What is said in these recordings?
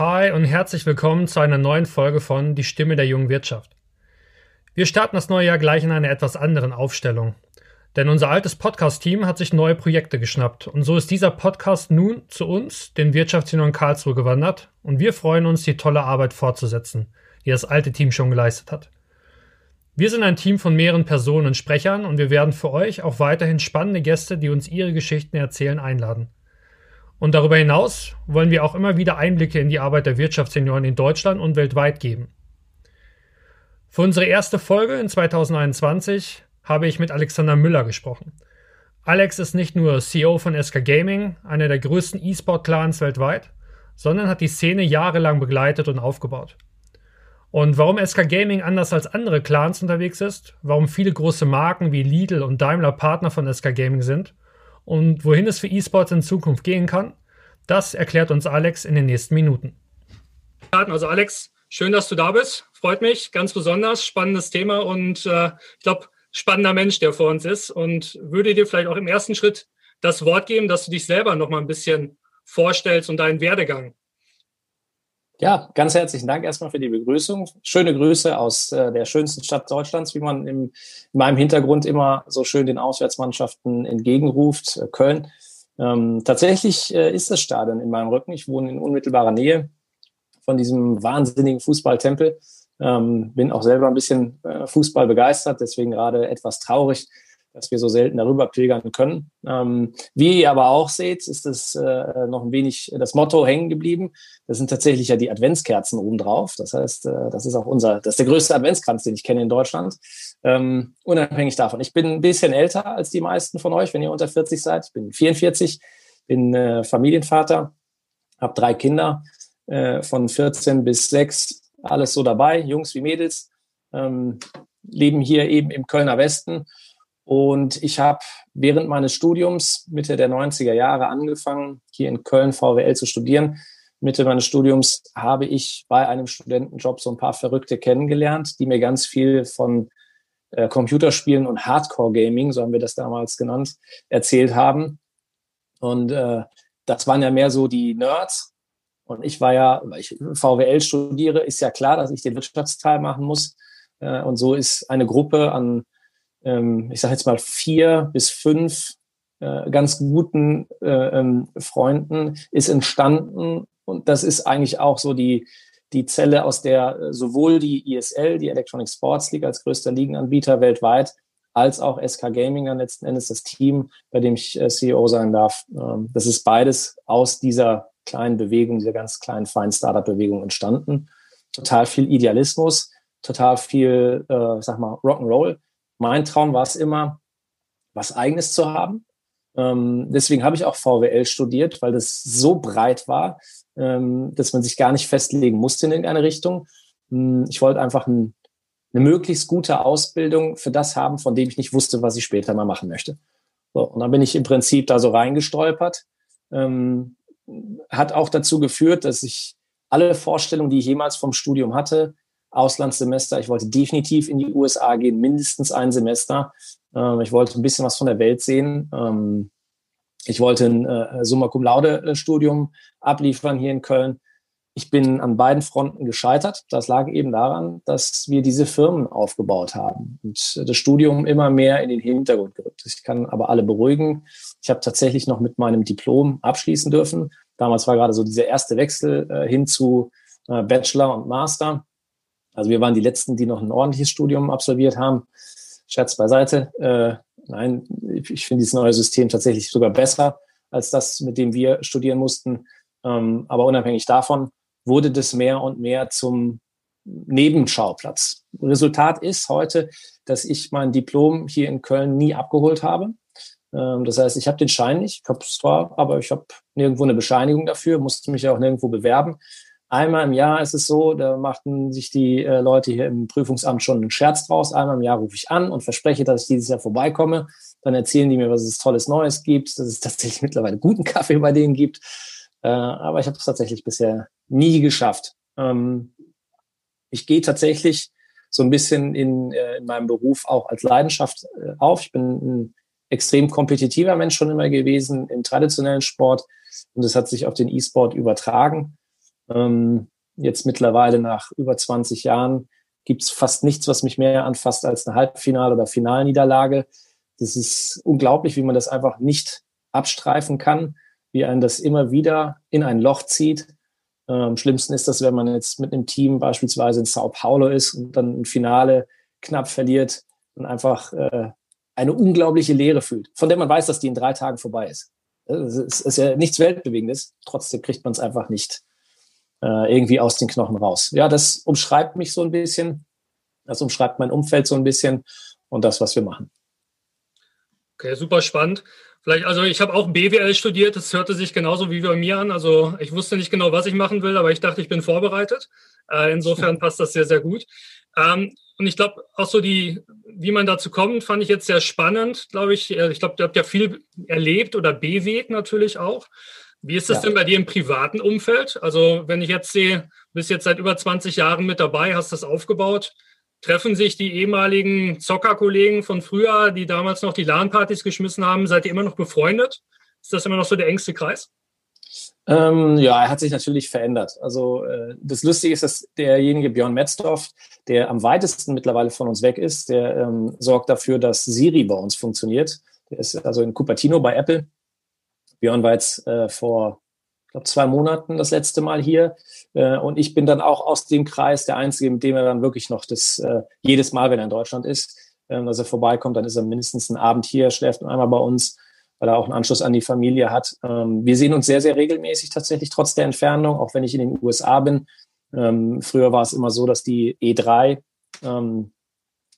Hi und herzlich willkommen zu einer neuen Folge von Die Stimme der jungen Wirtschaft. Wir starten das neue Jahr gleich in einer etwas anderen Aufstellung. Denn unser altes Podcast-Team hat sich neue Projekte geschnappt und so ist dieser Podcast nun zu uns, den Wirtschaftsunion Karlsruhe, gewandert und wir freuen uns, die tolle Arbeit fortzusetzen, die das alte Team schon geleistet hat. Wir sind ein Team von mehreren Personen und Sprechern und wir werden für euch auch weiterhin spannende Gäste, die uns ihre Geschichten erzählen, einladen. Und darüber hinaus wollen wir auch immer wieder Einblicke in die Arbeit der Wirtschaftssenioren in Deutschland und weltweit geben. Für unsere erste Folge in 2021 habe ich mit Alexander Müller gesprochen. Alex ist nicht nur CEO von SK Gaming, einer der größten E-Sport-Clans weltweit, sondern hat die Szene jahrelang begleitet und aufgebaut. Und warum SK Gaming anders als andere Clans unterwegs ist, warum viele große Marken wie Lidl und Daimler Partner von SK Gaming sind und wohin es für E-Sports in Zukunft gehen kann, das erklärt uns Alex in den nächsten Minuten. Also Alex, schön, dass du da bist. Freut mich, ganz besonders. Spannendes Thema und äh, ich glaube, spannender Mensch, der vor uns ist. Und würde dir vielleicht auch im ersten Schritt das Wort geben, dass du dich selber noch mal ein bisschen vorstellst und deinen Werdegang. Ja, ganz herzlichen Dank erstmal für die Begrüßung. Schöne Grüße aus äh, der schönsten Stadt Deutschlands, wie man im, in meinem Hintergrund immer so schön den Auswärtsmannschaften entgegenruft, äh, Köln. Ähm, tatsächlich äh, ist das Stadion in meinem Rücken. Ich wohne in unmittelbarer Nähe von diesem wahnsinnigen Fußballtempel. Ähm, bin auch selber ein bisschen äh, Fußball begeistert, deswegen gerade etwas traurig, dass wir so selten darüber pilgern können. Ähm, wie ihr aber auch seht, ist das äh, noch ein wenig das Motto hängen geblieben. Das sind tatsächlich ja die Adventskerzen obendrauf. Das heißt, äh, das ist auch unser, das ist der größte Adventskranz, den ich kenne in Deutschland. Ähm, unabhängig davon. Ich bin ein bisschen älter als die meisten von euch, wenn ihr unter 40 seid. Ich bin 44, bin äh, Familienvater, habe drei Kinder äh, von 14 bis 6, alles so dabei, Jungs wie Mädels. Ähm, leben hier eben im Kölner Westen und ich habe während meines Studiums Mitte der 90er Jahre angefangen, hier in Köln VWL zu studieren. Mitte meines Studiums habe ich bei einem Studentenjob so ein paar Verrückte kennengelernt, die mir ganz viel von äh, Computerspielen und Hardcore-Gaming, so haben wir das damals genannt, erzählt haben. Und äh, das waren ja mehr so die Nerds. Und ich war ja, weil ich VWL studiere, ist ja klar, dass ich den Wirtschaftsteil machen muss. Äh, und so ist eine Gruppe an ähm, ich sage jetzt mal, vier bis fünf äh, ganz guten äh, ähm, Freunden ist entstanden. Und das ist eigentlich auch so die, die Zelle, aus der äh, sowohl die ISL, die Electronic Sports League als größter Ligenanbieter weltweit, als auch SK Gaming dann letzten Endes das Team, bei dem ich äh, CEO sein darf. Ähm, das ist beides aus dieser kleinen Bewegung, dieser ganz kleinen, feinen Startup-Bewegung entstanden. Total viel Idealismus, total viel, äh, ich sag mal, Rock'n'Roll mein Traum war es immer, was Eigenes zu haben. Ähm, deswegen habe ich auch VWL studiert, weil das so breit war, ähm, dass man sich gar nicht festlegen musste in irgendeine Richtung. Hm, ich wollte einfach ein, eine möglichst gute Ausbildung für das haben, von dem ich nicht wusste, was ich später mal machen möchte. So, und dann bin ich im Prinzip da so reingestolpert. Ähm, hat auch dazu geführt, dass ich alle Vorstellungen, die ich jemals vom Studium hatte, Auslandssemester. Ich wollte definitiv in die USA gehen, mindestens ein Semester. Ähm, ich wollte ein bisschen was von der Welt sehen. Ähm, ich wollte ein äh, Summa Cum Laude äh, Studium abliefern hier in Köln. Ich bin an beiden Fronten gescheitert. Das lag eben daran, dass wir diese Firmen aufgebaut haben und das Studium immer mehr in den Hintergrund gerückt. Ich kann aber alle beruhigen. Ich habe tatsächlich noch mit meinem Diplom abschließen dürfen. Damals war gerade so dieser erste Wechsel äh, hin zu Bachelor und Master. Also wir waren die Letzten, die noch ein ordentliches Studium absolviert haben. Scherz beiseite. Äh, nein, ich finde dieses neue System tatsächlich sogar besser als das, mit dem wir studieren mussten. Ähm, aber unabhängig davon wurde das mehr und mehr zum Nebenschauplatz. Resultat ist heute, dass ich mein Diplom hier in Köln nie abgeholt habe. Ähm, das heißt, ich habe den Schein nicht, ich habe zwar, aber ich habe nirgendwo eine Bescheinigung dafür, musste mich ja auch nirgendwo bewerben Einmal im Jahr ist es so, da machten sich die äh, Leute hier im Prüfungsamt schon einen Scherz draus. Einmal im Jahr rufe ich an und verspreche, dass ich dieses Jahr vorbeikomme. Dann erzählen die mir, was es tolles Neues gibt, dass es tatsächlich mittlerweile guten Kaffee bei denen gibt. Äh, aber ich habe es tatsächlich bisher nie geschafft. Ähm, ich gehe tatsächlich so ein bisschen in, äh, in meinem Beruf auch als Leidenschaft äh, auf. Ich bin ein extrem kompetitiver Mensch schon immer gewesen im traditionellen Sport und das hat sich auf den E-Sport übertragen. Ähm, jetzt mittlerweile nach über 20 Jahren gibt es fast nichts, was mich mehr anfasst als eine Halbfinal- oder Finalniederlage. Das ist unglaublich, wie man das einfach nicht abstreifen kann, wie einen das immer wieder in ein Loch zieht. Äh, am schlimmsten ist das, wenn man jetzt mit einem Team beispielsweise in Sao Paulo ist und dann ein Finale knapp verliert und einfach äh, eine unglaubliche Leere fühlt, von der man weiß, dass die in drei Tagen vorbei ist. Es ist ja nichts Weltbewegendes, trotzdem kriegt man es einfach nicht äh, irgendwie aus den Knochen raus. Ja, das umschreibt mich so ein bisschen. Das umschreibt mein Umfeld so ein bisschen und das, was wir machen. Okay, super spannend. Vielleicht, also ich habe auch BWL studiert, das hörte sich genauso wie bei mir an. Also ich wusste nicht genau, was ich machen will, aber ich dachte, ich bin vorbereitet. Äh, insofern passt das sehr, sehr gut. Ähm, und ich glaube, auch so die, wie man dazu kommt, fand ich jetzt sehr spannend, glaube ich. Ich glaube, ihr habt ja viel erlebt oder bewegt natürlich auch. Wie ist das ja. denn bei dir im privaten Umfeld? Also, wenn ich jetzt sehe, du bist jetzt seit über 20 Jahren mit dabei, hast das aufgebaut. Treffen sich die ehemaligen Zockerkollegen von früher, die damals noch die LAN-Partys geschmissen haben, seid ihr immer noch befreundet? Ist das immer noch so der engste Kreis? Ähm, ja, er hat sich natürlich verändert. Also äh, das Lustige ist, dass derjenige Björn Metzdorf, der am weitesten mittlerweile von uns weg ist, der ähm, sorgt dafür, dass Siri bei uns funktioniert. Der ist also in Cupertino bei Apple Björn war jetzt äh, vor, ich glaube, zwei Monaten das letzte Mal hier. Äh, und ich bin dann auch aus dem Kreis der Einzige, mit dem er dann wirklich noch das äh, jedes Mal, wenn er in Deutschland ist, äh, dass er vorbeikommt, dann ist er mindestens einen Abend hier, schläft einmal bei uns, weil er auch einen Anschluss an die Familie hat. Ähm, wir sehen uns sehr, sehr regelmäßig tatsächlich, trotz der Entfernung, auch wenn ich in den USA bin. Ähm, früher war es immer so, dass die E3 ähm,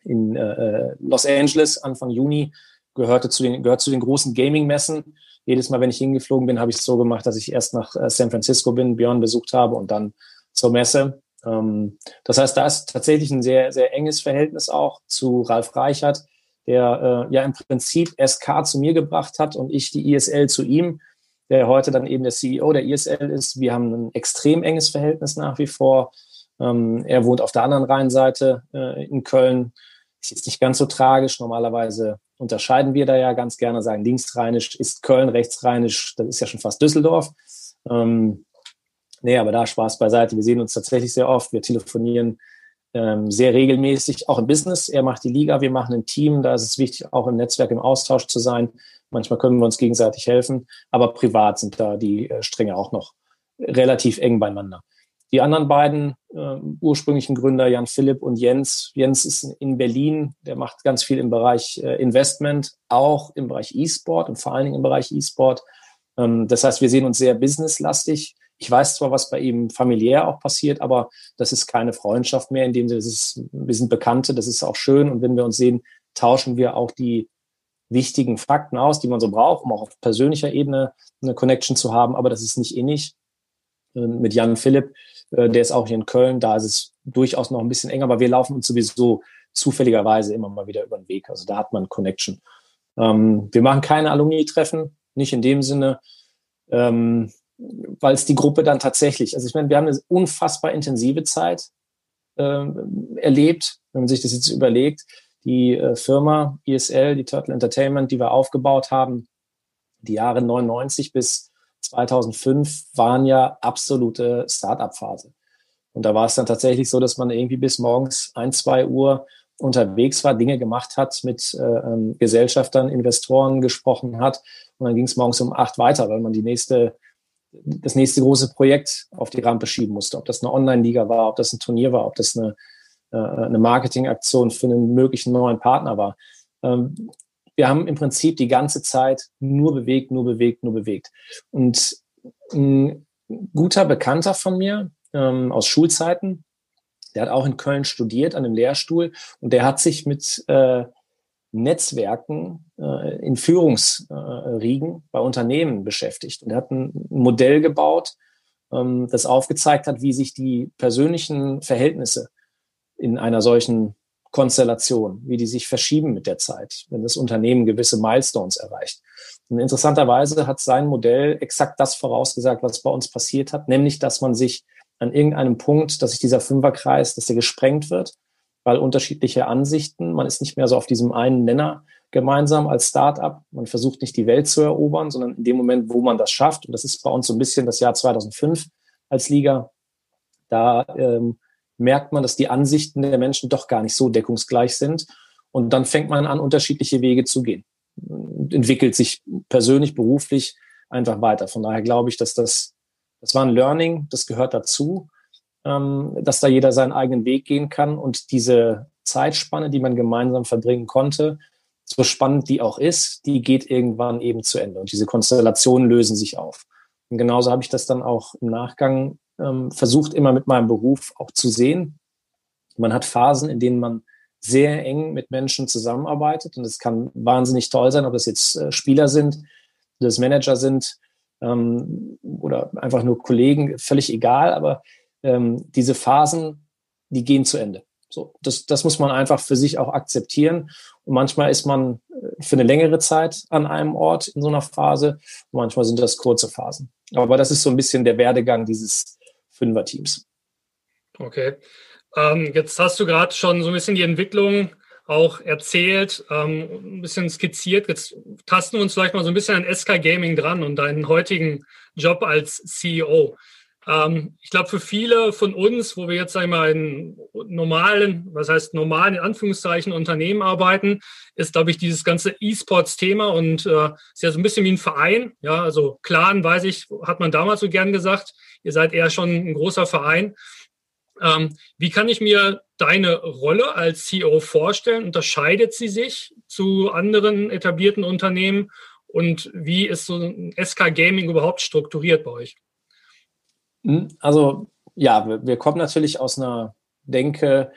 in äh, Los Angeles Anfang Juni gehörte zu den, gehört zu den großen Gaming-Messen jedes Mal, wenn ich hingeflogen bin, habe ich es so gemacht, dass ich erst nach äh, San Francisco bin, Björn besucht habe und dann zur Messe. Ähm, das heißt, da ist tatsächlich ein sehr, sehr enges Verhältnis auch zu Ralf Reichert, der äh, ja im Prinzip SK zu mir gebracht hat und ich die ISL zu ihm, der heute dann eben der CEO der ISL ist. Wir haben ein extrem enges Verhältnis nach wie vor. Ähm, er wohnt auf der anderen Rheinseite äh, in Köln. Ist jetzt nicht ganz so tragisch. Normalerweise unterscheiden wir da ja ganz gerne, sagen linksrheinisch ist Köln, rechtsrheinisch, das ist ja schon fast Düsseldorf. Ähm, nee, aber da Spaß beiseite. Wir sehen uns tatsächlich sehr oft. Wir telefonieren ähm, sehr regelmäßig, auch im Business. Er macht die Liga, wir machen ein Team. Da ist es wichtig, auch im Netzwerk im Austausch zu sein. Manchmal können wir uns gegenseitig helfen, aber privat sind da die äh, Stränge auch noch relativ eng beieinander. Die anderen beiden äh, ursprünglichen Gründer, Jan Philipp und Jens. Jens ist in Berlin, der macht ganz viel im Bereich äh, Investment, auch im Bereich E-Sport und vor allen Dingen im Bereich E-Sport. Ähm, das heißt, wir sehen uns sehr businesslastig. Ich weiß zwar, was bei ihm familiär auch passiert, aber das ist keine Freundschaft mehr, in dem ist, wir sind Bekannte, das ist auch schön. Und wenn wir uns sehen, tauschen wir auch die wichtigen Fakten aus, die man so braucht, um auch auf persönlicher Ebene eine Connection zu haben. Aber das ist nicht innig. Äh, mit Jan Philipp äh, der ist auch hier in Köln, da ist es durchaus noch ein bisschen enger, aber wir laufen uns sowieso zufälligerweise immer mal wieder über den Weg. Also da hat man Connection. Ähm, wir machen keine Alumni-Treffen, nicht in dem Sinne, ähm, weil es die Gruppe dann tatsächlich, also ich meine, wir haben eine unfassbar intensive Zeit ähm, erlebt, wenn man sich das jetzt überlegt. Die äh, Firma ESL, die Turtle Entertainment, die wir aufgebaut haben, die Jahre 99 bis 2005 waren ja absolute Start-up-Phase. Und da war es dann tatsächlich so, dass man irgendwie bis morgens ein, zwei Uhr unterwegs war, Dinge gemacht hat, mit äh, ähm, Gesellschaftern, Investoren gesprochen hat. Und dann ging es morgens um acht weiter, weil man die nächste, das nächste große Projekt auf die Rampe schieben musste. Ob das eine Online-Liga war, ob das ein Turnier war, ob das eine, äh, eine Marketingaktion für einen möglichen neuen Partner war. Ähm, wir haben im Prinzip die ganze Zeit nur bewegt, nur bewegt, nur bewegt. Und ein guter Bekannter von mir ähm, aus Schulzeiten, der hat auch in Köln studiert an einem Lehrstuhl und der hat sich mit äh, Netzwerken äh, in Führungsriegen äh, bei Unternehmen beschäftigt. Und er hat ein Modell gebaut, ähm, das aufgezeigt hat, wie sich die persönlichen Verhältnisse in einer solchen Konstellation, wie die sich verschieben mit der Zeit, wenn das Unternehmen gewisse Milestones erreicht. Und interessanterweise hat sein Modell exakt das vorausgesagt, was bei uns passiert hat, nämlich, dass man sich an irgendeinem Punkt, dass sich dieser Fünferkreis, dass der gesprengt wird, weil unterschiedliche Ansichten, man ist nicht mehr so auf diesem einen Nenner gemeinsam als Startup. Man versucht nicht die Welt zu erobern, sondern in dem Moment, wo man das schafft, und das ist bei uns so ein bisschen das Jahr 2005 als Liga, da ähm, merkt man, dass die Ansichten der Menschen doch gar nicht so deckungsgleich sind. Und dann fängt man an, unterschiedliche Wege zu gehen. Entwickelt sich persönlich, beruflich einfach weiter. Von daher glaube ich, dass das, das war ein Learning, das gehört dazu, ähm, dass da jeder seinen eigenen Weg gehen kann und diese Zeitspanne, die man gemeinsam verbringen konnte, so spannend die auch ist, die geht irgendwann eben zu Ende und diese Konstellationen lösen sich auf. Und genauso habe ich das dann auch im Nachgang ähm, versucht, immer mit meinem Beruf auch zu sehen. Man hat Phasen, in denen man sehr eng mit Menschen zusammenarbeitet und es kann wahnsinnig toll sein, ob das jetzt äh, Spieler sind, ob das Manager sind ähm, oder einfach nur Kollegen, völlig egal, aber ähm, diese Phasen, die gehen zu Ende. So, das, das muss man einfach für sich auch akzeptieren. Und manchmal ist man äh, für eine längere Zeit an einem Ort in so einer Phase. Und manchmal sind das kurze Phasen. Aber das ist so ein bisschen der Werdegang dieses Fünfer-Teams. Okay. Ähm, jetzt hast du gerade schon so ein bisschen die Entwicklung auch erzählt, ähm, ein bisschen skizziert. Jetzt tasten wir uns vielleicht mal so ein bisschen an SK Gaming dran und deinen heutigen Job als CEO. Ähm, ich glaube, für viele von uns, wo wir jetzt einmal in normalen, was heißt normalen, in Anführungszeichen, Unternehmen arbeiten, ist, glaube ich, dieses ganze E-Sports-Thema und äh, ist ja so ein bisschen wie ein Verein. Ja, also Clan, weiß ich, hat man damals so gern gesagt. Ihr seid eher schon ein großer Verein. Ähm, wie kann ich mir deine Rolle als CEO vorstellen? Unterscheidet sie sich zu anderen etablierten Unternehmen? Und wie ist so ein SK Gaming überhaupt strukturiert bei euch? Hm, also ja, wir, wir kommen natürlich aus einer Denke,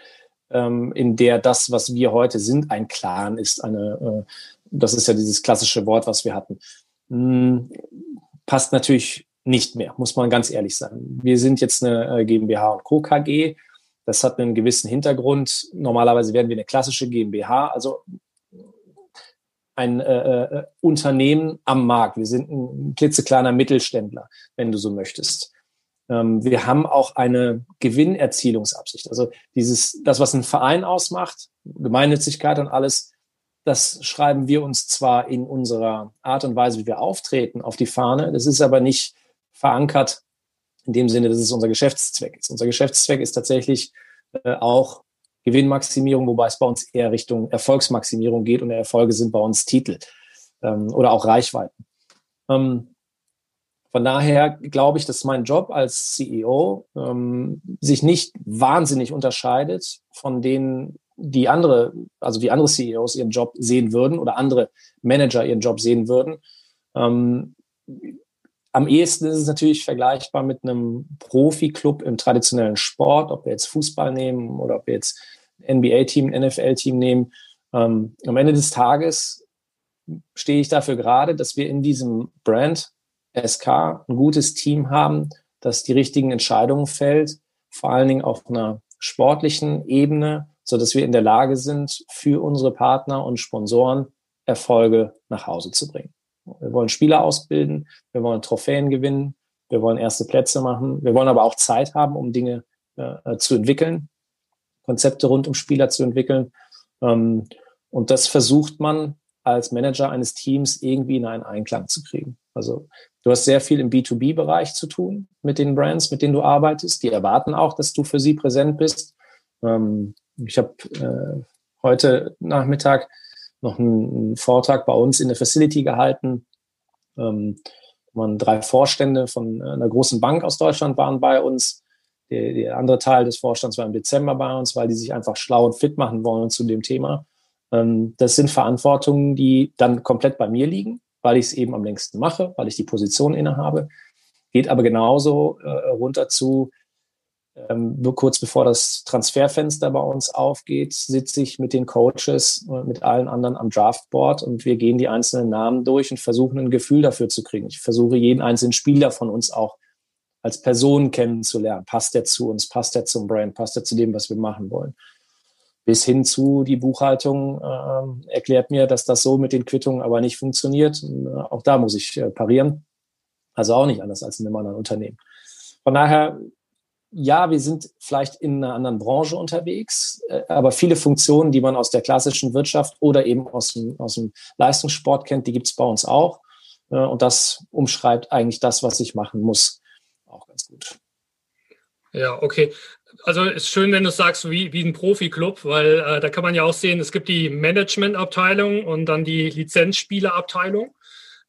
ähm, in der das, was wir heute sind, ein Clan ist. Eine, äh, das ist ja dieses klassische Wort, was wir hatten. Hm, passt natürlich nicht mehr, muss man ganz ehrlich sagen. Wir sind jetzt eine äh, GmbH und Co. KG. Das hat einen gewissen Hintergrund. Normalerweise werden wir eine klassische GmbH, also ein äh, äh, Unternehmen am Markt. Wir sind ein klitzekleiner Mittelständler, wenn du so möchtest. Ähm, wir haben auch eine Gewinnerzielungsabsicht. Also dieses, das, was ein Verein ausmacht, Gemeinnützigkeit und alles, das schreiben wir uns zwar in unserer Art und Weise, wie wir auftreten, auf die Fahne. Das ist aber nicht verankert in dem Sinne, dass es unser Geschäftszweck ist. Unser Geschäftszweck ist tatsächlich äh, auch Gewinnmaximierung, wobei es bei uns eher Richtung Erfolgsmaximierung geht und Erfolge sind bei uns Titel ähm, oder auch Reichweiten. Von daher glaube ich, dass mein Job als CEO ähm, sich nicht wahnsinnig unterscheidet von denen, die andere, also wie andere CEOs ihren Job sehen würden oder andere Manager ihren Job sehen würden. Ähm, am ehesten ist es natürlich vergleichbar mit einem Profi-Club im traditionellen Sport, ob wir jetzt Fußball nehmen oder ob wir jetzt NBA-Team, NFL-Team nehmen. Ähm, am Ende des Tages stehe ich dafür gerade, dass wir in diesem Brand SK ein gutes Team haben, das die richtigen Entscheidungen fällt, vor allen Dingen auf einer sportlichen Ebene, so dass wir in der Lage sind, für unsere Partner und Sponsoren Erfolge nach Hause zu bringen. Wir wollen Spieler ausbilden, wir wollen Trophäen gewinnen, wir wollen erste Plätze machen, wir wollen aber auch Zeit haben, um Dinge äh, zu entwickeln, Konzepte rund um Spieler zu entwickeln. Ähm, und das versucht man als Manager eines Teams irgendwie in einen Einklang zu kriegen. Also du hast sehr viel im B2B-Bereich zu tun mit den Brands, mit denen du arbeitest. Die erwarten auch, dass du für sie präsent bist. Ähm, ich habe äh, heute Nachmittag noch einen, Vortrag bei uns in der Facility gehalten. Ähm, waren drei Vorstände von einer großen Bank aus Deutschland waren bei uns. Der, der andere Teil des Vorstands war im Dezember bei uns, weil die sich einfach schlau und fit machen wollen zu dem Thema. Ähm, das sind Verantwortungen, die dann komplett bei mir liegen, weil ich es eben am längsten mache, weil ich die Position innehabe. Geht aber genauso äh, runter zu, ähm, kurz bevor das Transferfenster bei uns aufgeht, sitze ich mit den Coaches und mit allen anderen am Draftboard und wir gehen die einzelnen Namen durch und versuchen ein Gefühl dafür zu kriegen. Ich versuche jeden einzelnen Spieler von uns auch als Person kennenzulernen. Passt der zu uns? Passt der zum Brand? Passt der zu dem, was wir machen wollen? Bis hin zu die Buchhaltung äh, erklärt mir, dass das so mit den Quittungen aber nicht funktioniert. Äh, auch da muss ich äh, parieren. Also auch nicht anders als in einem anderen Unternehmen. Von daher, ja, wir sind vielleicht in einer anderen Branche unterwegs, äh, aber viele Funktionen, die man aus der klassischen Wirtschaft oder eben aus dem, aus dem Leistungssport kennt, die gibt es bei uns auch. Äh, und das umschreibt eigentlich das, was ich machen muss auch ganz gut. Ja, okay. Also ist schön, wenn du sagst, wie, wie ein Profi-Club, weil äh, da kann man ja auch sehen, es gibt die Management-Abteilung und dann die Lizenzspieler-Abteilung.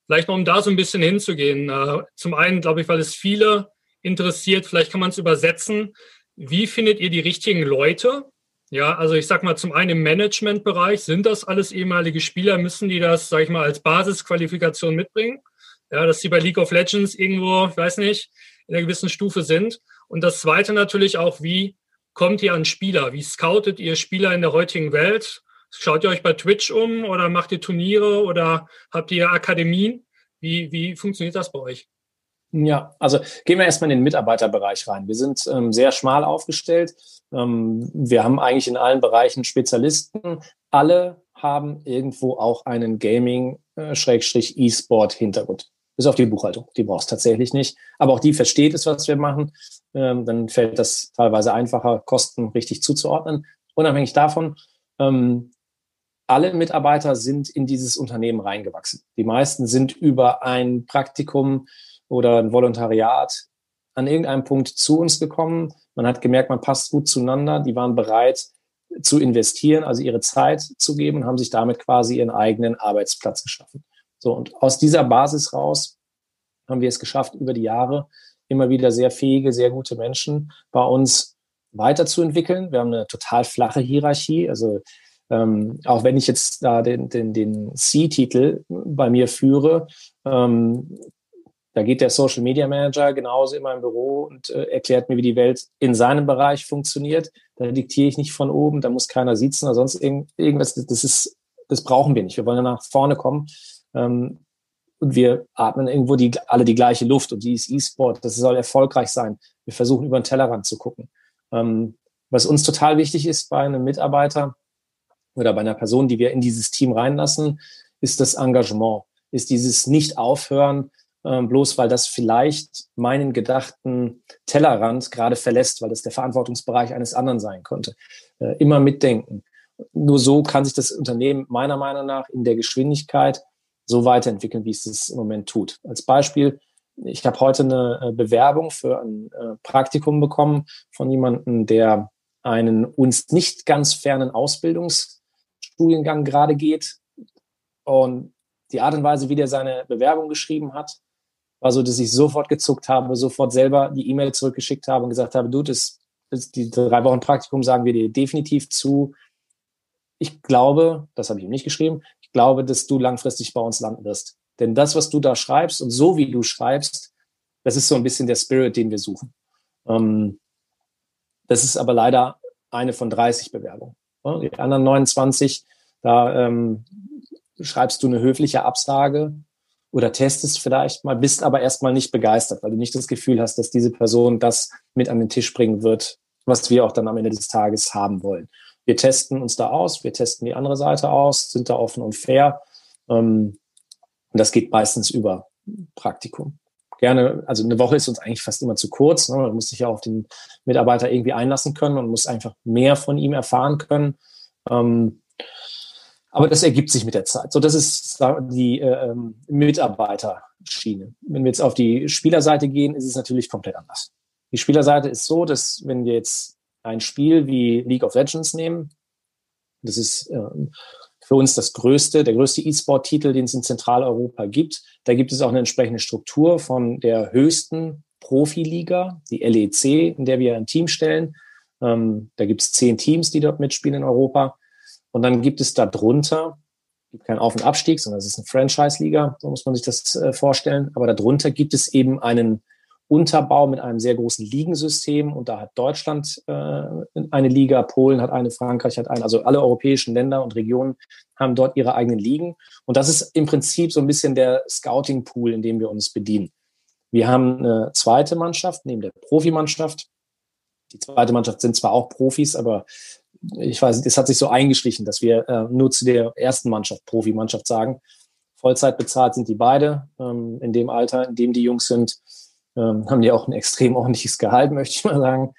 Vielleicht noch, um da so ein bisschen hinzugehen. Äh, zum einen, glaube ich, weil es viele interessiert, vielleicht kann man es übersetzen. Wie findet ihr die richtigen Leute? Ja, also ich sag mal, zum einen im Management-Bereich, sind das alles ehemalige Spieler? Müssen die das, sag ich mal, als Basisqualifikation mitbringen? Ja, dass sie bei League of Legends irgendwo, ich weiß nicht, in einer gewissen Stufe sind. Und das zweite natürlich auch, wie kommt ihr an Spieler? Wie scoutet ihr Spieler in der heutigen Welt? Schaut ihr euch bei Twitch um oder macht ihr Turniere oder habt ihr Akademien? Wie, wie funktioniert das bei euch? Ja, also gehen wir erstmal in den Mitarbeiterbereich rein. Wir sind ähm, sehr schmal aufgestellt. Ähm, wir haben eigentlich in allen Bereichen Spezialisten. Alle haben irgendwo auch einen Gaming-E-Sport-Hintergrund. Äh, bis auf die Buchhaltung. Die brauchst tatsächlich nicht. Aber auch die versteht es, was wir machen. Ähm, dann fällt das teilweise einfacher, Kosten richtig zuzuordnen. Unabhängig davon, ähm, alle Mitarbeiter sind in dieses Unternehmen reingewachsen. Die meisten sind über ein Praktikum oder ein Volontariat an irgendeinem Punkt zu uns gekommen. Man hat gemerkt, man passt gut zueinander. Die waren bereit zu investieren, also ihre Zeit zu geben und haben sich damit quasi ihren eigenen Arbeitsplatz geschaffen. So, und aus dieser Basis raus haben wir es geschafft, über die Jahre immer wieder sehr fähige, sehr gute Menschen bei uns weiterzuentwickeln. Wir haben eine total flache Hierarchie. Also ähm, auch wenn ich jetzt da den, den, den C-Titel bei mir führe, ähm, da geht der Social Media Manager genauso in meinem Büro und äh, erklärt mir, wie die Welt in seinem Bereich funktioniert. Da diktiere ich nicht von oben, da muss keiner sitzen oder sonst irgend, irgendwas. Das ist, das brauchen wir nicht. Wir wollen ja nach vorne kommen. Ähm, und wir atmen irgendwo die, alle die gleiche Luft und die ist E-Sport. Das soll erfolgreich sein. Wir versuchen über den Tellerrand zu gucken. Ähm, was uns total wichtig ist bei einem Mitarbeiter oder bei einer Person, die wir in dieses Team reinlassen, ist das Engagement, ist dieses Nicht-Aufhören, ähm, bloß weil das vielleicht meinen gedachten Tellerrand gerade verlässt, weil das der Verantwortungsbereich eines anderen sein könnte. Äh, immer mitdenken. Nur so kann sich das Unternehmen meiner Meinung nach in der Geschwindigkeit so weiterentwickeln, wie es es im Moment tut. Als Beispiel, ich habe heute eine äh, Bewerbung für ein äh, Praktikum bekommen von jemandem, der einen uns nicht ganz fernen Ausbildungsstudiengang gerade geht. Und die Art und Weise, wie der seine Bewerbung geschrieben hat, war so, dass ich sofort gezuckt habe, sofort selber die E-Mail zurückgeschickt habe und gesagt habe, du, das, das die drei Wochen Praktikum sagen wir dir definitiv zu. Ich glaube, das habe ich ihm nicht geschrieben, glaube, dass du langfristig bei uns landen wirst. Denn das, was du da schreibst und so wie du schreibst, das ist so ein bisschen der Spirit, den wir suchen. Ähm, das ist aber leider eine von 30 Bewerbungen. Die anderen 29, da ähm, schreibst du eine höfliche Absage oder testest vielleicht mal, bist aber erstmal nicht begeistert, weil du nicht das Gefühl hast, dass diese Person das mit an den Tisch bringen wird, was wir auch dann am Ende des Tages haben wollen. Wir testen uns da aus, wir testen die andere Seite aus, sind da offen und fair. Ähm, und das geht meistens über Praktikum. Gerne, also eine Woche ist uns eigentlich fast immer zu kurz. Ne? Man muss sich ja auf den Mitarbeiter irgendwie einlassen können und muss einfach mehr von ihm erfahren können. Ähm, aber das ergibt sich mit der Zeit. So, das ist die äh, ähm, Mitarbeiterschiene. Wenn wir jetzt auf die Spielerseite gehen, ist es natürlich komplett anders. Die Spielerseite ist so, dass wenn wir jetzt ein Spiel wie League of Legends nehmen. Das ist ähm, für uns das größte, der größte E-Sport-Titel, den es in Zentraleuropa gibt. Da gibt es auch eine entsprechende Struktur von der höchsten Profiliga, die LEC, in der wir ein Team stellen. Ähm, da gibt es zehn Teams, die dort mitspielen in Europa. Und dann gibt es da drunter, gibt keinen Auf- und Abstieg, sondern es ist eine Franchise-Liga, so muss man sich das äh, vorstellen. Aber darunter gibt es eben einen Unterbau mit einem sehr großen Ligensystem. Und da hat Deutschland äh, eine Liga, Polen hat eine, Frankreich hat eine. Also alle europäischen Länder und Regionen haben dort ihre eigenen Ligen. Und das ist im Prinzip so ein bisschen der Scouting-Pool, in dem wir uns bedienen. Wir haben eine zweite Mannschaft neben der Profimannschaft. Die zweite Mannschaft sind zwar auch Profis, aber ich weiß, es hat sich so eingeschlichen, dass wir äh, nur zu der ersten Mannschaft, Profimannschaft sagen. Vollzeit bezahlt sind die beide. Ähm, in dem Alter, in dem die Jungs sind, ähm, haben die auch ein extrem ordentliches Gehalt, möchte ich mal sagen.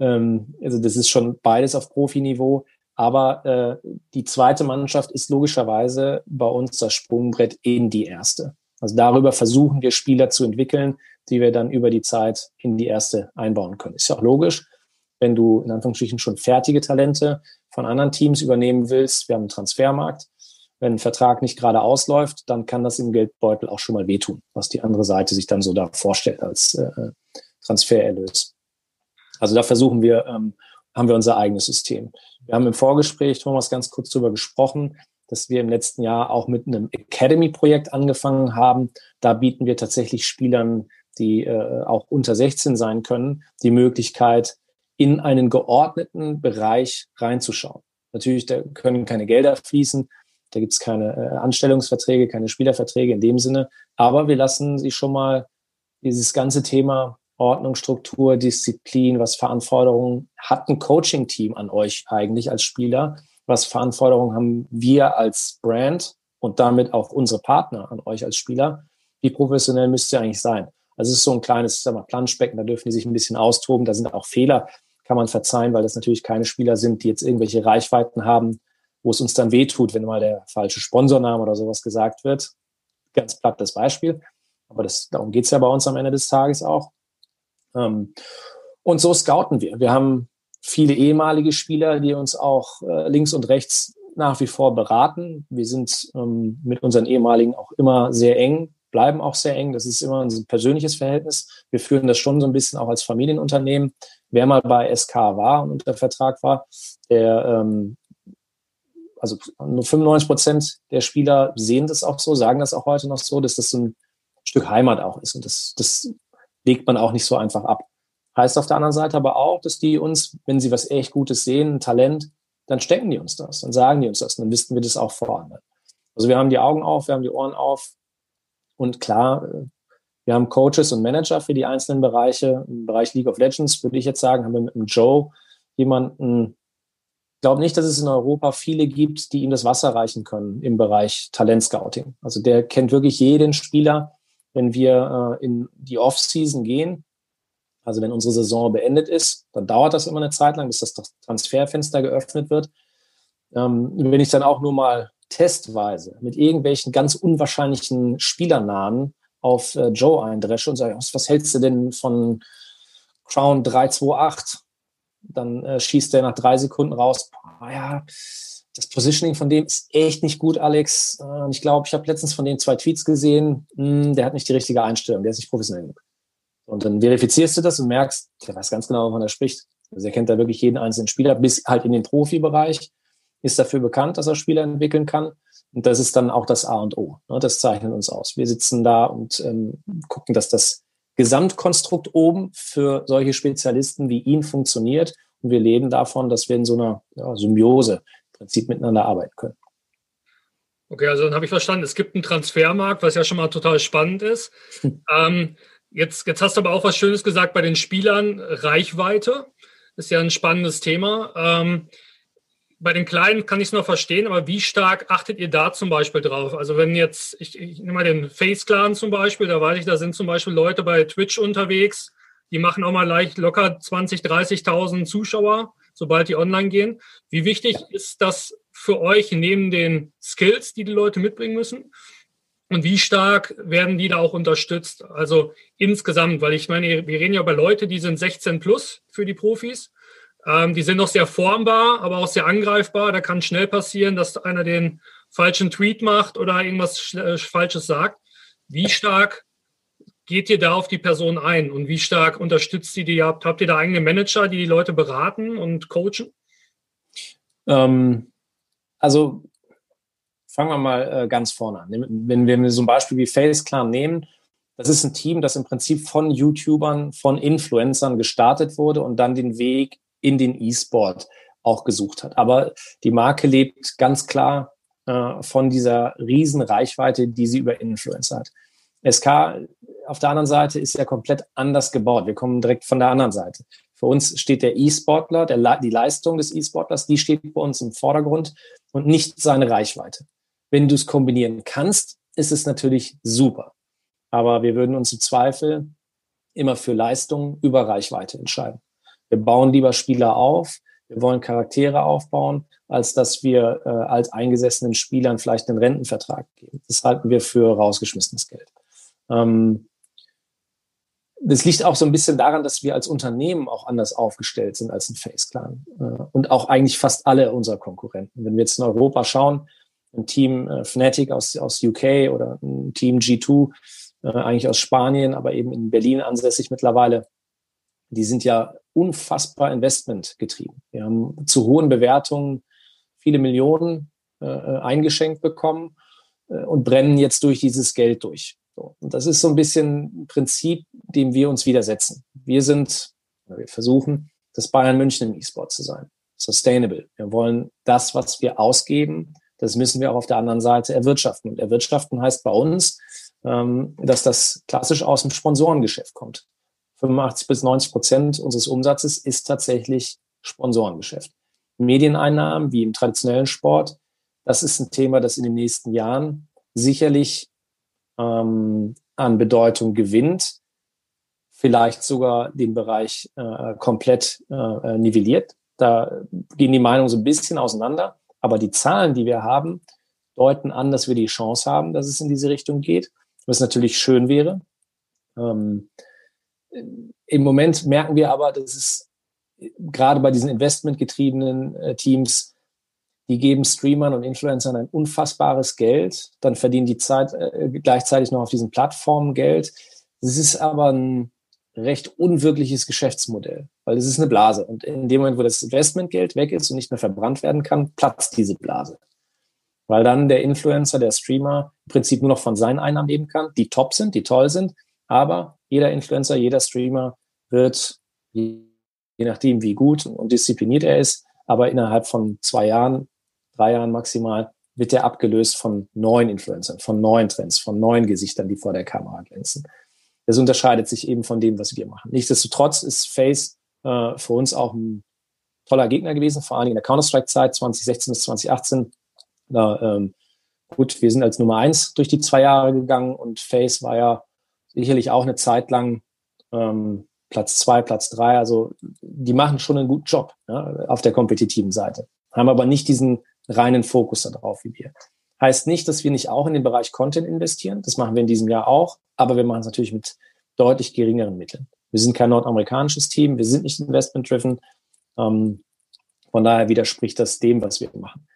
Ähm, also das ist schon beides auf Profiniveau. Aber äh, die zweite Mannschaft ist logischerweise bei uns das Sprungbrett in die erste. Also darüber versuchen wir Spieler zu entwickeln, die wir dann über die Zeit in die erste einbauen können. Ist ja auch logisch, wenn du in Anführungsstrichen schon fertige Talente von anderen Teams übernehmen willst. Wir haben einen Transfermarkt. Wenn ein Vertrag nicht gerade ausläuft, dann kann das im Geldbeutel auch schon mal wehtun, was die andere Seite sich dann so da vorstellt als äh, Transfererlös. Also da versuchen wir, ähm, haben wir unser eigenes System. Wir haben im Vorgespräch, Thomas, ganz kurz darüber gesprochen, dass wir im letzten Jahr auch mit einem Academy-Projekt angefangen haben. Da bieten wir tatsächlich Spielern, die äh, auch unter 16 sein können, die Möglichkeit, in einen geordneten Bereich reinzuschauen. Natürlich, da können keine Gelder fließen, da gibt es keine äh, Anstellungsverträge, keine Spielerverträge in dem Sinne, aber wir lassen sie schon mal dieses ganze Thema Ordnung, Struktur, Disziplin, was Verantwortung hat ein Coaching-Team an euch eigentlich als Spieler? Was Verantwortung haben wir als Brand und damit auch unsere Partner an euch als Spieler? Wie professionell müsst ihr eigentlich sein? Also es ist so ein kleines sag mal, Planschbecken, da dürfen die sich ein bisschen austoben. Da sind auch Fehler, kann man verzeihen, weil das natürlich keine Spieler sind, die jetzt irgendwelche Reichweiten haben, wo es uns dann wehtut, wenn mal der falsche Sponsorname oder sowas gesagt wird. Ganz platt das Beispiel. Aber das, darum geht's ja bei uns am Ende des Tages auch. Ähm, und so scouten wir. Wir haben viele ehemalige Spieler, die uns auch äh, links und rechts nach wie vor beraten. Wir sind ähm, mit unseren ehemaligen auch immer sehr eng, bleiben auch sehr eng. Das ist immer ein persönliches Verhältnis. Wir führen das schon so ein bisschen auch als Familienunternehmen. Wer mal bei SK war und unter Vertrag war, der ähm, also nur 95 Prozent der Spieler sehen das auch so, sagen das auch heute noch so, dass das so ein Stück Heimat auch ist. Und das, das legt man auch nicht so einfach ab. Heißt auf der anderen Seite aber auch, dass die uns, wenn sie was echt Gutes sehen, ein Talent, dann stecken die uns das, dann sagen die uns das, dann wissen wir das auch voran. Also wir haben die Augen auf, wir haben die Ohren auf und klar, äh, wir haben Coaches und Manager für die einzelnen Bereiche. Im Bereich League of Legends würde ich jetzt sagen, haben wir mit dem Joe jemanden, glaube nicht, dass es in Europa viele gibt, die ihm das Wasser reichen können im Bereich Talentscouting. Also der kennt wirklich jeden Spieler, wenn wir äh, in die Off-Season gehen, also wenn unsere Saison beendet ist, dann dauert das immer eine Zeit lang, bis das Transferfenster geöffnet wird. Ähm, wenn ich dann auch nur mal testweise mit irgendwelchen ganz unwahrscheinlichen Spielernamen auf äh, Joe eindresche und sage, was, was hältst du denn von Crown 328? Dann äh, schießt er nach drei Sekunden raus, boah, ja, das Positioning von dem ist echt nicht gut, Alex. Äh, ich glaube, ich habe letztens von dem zwei Tweets gesehen, hm, der hat nicht die richtige Einstellung, der ist nicht professionell genug. Und dann verifizierst du das und merkst, der weiß ganz genau, wovon er spricht. Also er kennt da wirklich jeden einzelnen Spieler, bis halt in den Profibereich, ist dafür bekannt, dass er Spieler entwickeln kann. Und das ist dann auch das A und O. Ne? Das zeichnet uns aus. Wir sitzen da und ähm, gucken, dass das Gesamtkonstrukt oben für solche Spezialisten wie ihn funktioniert. Und wir leben davon, dass wir in so einer ja, Symbiose Prinzip miteinander arbeiten können. Okay, also dann habe ich verstanden, es gibt einen Transfermarkt, was ja schon mal total spannend ist. Hm. Ähm, jetzt, jetzt hast du aber auch was Schönes gesagt bei den Spielern. Reichweite ist ja ein spannendes Thema. Ähm, bei den Kleinen kann ich es noch verstehen, aber wie stark achtet ihr da zum Beispiel drauf? Also wenn jetzt, ich, ich nehme mal den Face Clan zum Beispiel, da weiß ich, da sind zum Beispiel Leute bei Twitch unterwegs, die machen auch mal leicht locker 20, 30.000 Zuschauer sobald die online gehen. Wie wichtig ist das für euch neben den Skills, die die Leute mitbringen müssen? Und wie stark werden die da auch unterstützt? Also insgesamt, weil ich meine, wir reden ja über Leute, die sind 16 plus für die Profis. Ähm, die sind noch sehr formbar, aber auch sehr angreifbar. Da kann schnell passieren, dass einer den falschen Tweet macht oder irgendwas äh, Falsches sagt. Wie stark geht ihr da auf die Person ein und wie stark unterstützt ihr die? Habt, habt ihr da eigene Manager, die die Leute beraten und coachen? Ähm, also fangen wir mal äh, ganz vorne an. Wenn wir so ein Beispiel wie FaceClan nehmen, das ist ein Team, das im Prinzip von YouTubern, von Influencern gestartet wurde und dann den Weg in den E-Sport auch gesucht hat. Aber die Marke lebt ganz klar äh, von dieser riesen Reichweite, die sie über Influencer hat. SK auf der anderen Seite ist ja komplett anders gebaut. Wir kommen direkt von der anderen Seite. Für uns steht der E-Sportler, die Leistung des E-Sportlers, die steht bei uns im Vordergrund und nicht seine Reichweite. Wenn du es kombinieren kannst, ist es natürlich super. Aber wir würden uns im Zweifel immer für Leistung über Reichweite entscheiden. Wir bauen lieber Spieler auf, wir wollen Charaktere aufbauen, als dass wir äh, als eingesessenen Spielern vielleicht einen Rentenvertrag geben. Das halten wir für rausgeschmissenes Geld. Ähm, das liegt auch so ein bisschen daran, dass wir als Unternehmen auch anders aufgestellt sind als ein Face Clan äh, und auch eigentlich fast alle unserer Konkurrenten. Wenn wir jetzt in Europa schauen, ein Team äh, Fnatic aus, aus UK oder ein Team G2 äh, eigentlich aus Spanien, aber eben in Berlin ansässig mittlerweile, die sind ja unfassbar Investment getrieben. Wir haben zu hohen Bewertungen viele Millionen äh, äh, eingeschenkt bekommen äh, und brennen jetzt durch dieses Geld durch. So. Und das ist so ein bisschen ein Prinzip, dem wir uns widersetzen. Wir sind, wir versuchen, das Bayern München im E-Sport zu sein. Sustainable. Wir wollen das, was wir ausgeben, das müssen wir auch auf der anderen Seite erwirtschaften. Und erwirtschaften heißt bei uns, ähm, dass das klassisch aus dem Sponsorengeschäft kommt. 85 bis 90 Prozent unseres Umsatzes ist tatsächlich Sponsorengeschäft. Medieneinnahmen wie im traditionellen Sport, das ist ein Thema, das in den nächsten Jahren sicherlich ähm, an Bedeutung gewinnt, vielleicht sogar den Bereich äh, komplett äh, nivelliert. Da gehen die Meinungen so ein bisschen auseinander. Aber die Zahlen, die wir haben, deuten an, dass wir die Chance haben, dass es in diese Richtung geht. Was natürlich schön wäre. Ähm, Im Moment merken wir aber, dass es gerade bei diesen investmentgetriebenen äh, Teams, die geben Streamern und Influencern ein unfassbares Geld, dann verdienen die Zeit äh, gleichzeitig noch auf diesen Plattformen Geld. Es ist aber ein recht unwirkliches Geschäftsmodell, weil es ist eine Blase. Und in dem Moment, wo das Investmentgeld weg ist und nicht mehr verbrannt werden kann, platzt diese Blase. Weil dann der Influencer, der Streamer im Prinzip nur noch von seinen Einnahmen leben kann, die top sind, die toll sind. Aber jeder Influencer, jeder Streamer wird, je nachdem wie gut und diszipliniert er ist, aber innerhalb von zwei Jahren, drei Jahren maximal, wird er abgelöst von neuen Influencern, von neuen Trends, von neuen Gesichtern, die vor der Kamera glänzen das unterscheidet sich eben von dem, was wir machen. Nichtsdestotrotz ist Face äh, für uns auch ein toller Gegner gewesen, vor allem in der Counter-Strike-Zeit 2016 bis 2018. Da, ähm, gut, wir sind als Nummer eins durch die zwei Jahre gegangen und Face war ja sicherlich auch eine Zeit lang ähm, Platz zwei, Platz drei. Also die machen schon einen guten Job ja, auf der kompetitiven Seite, haben aber nicht diesen reinen Fokus darauf wie wir. Heißt nicht, dass wir nicht auch in den Bereich Content investieren. Das machen wir in diesem Jahr auch. Aber wir machen es natürlich mit deutlich geringeren Mitteln. Wir sind kein nordamerikanisches Team. Wir sind nicht investment-driven. Ähm, von daher widerspricht das dem, was wir machen.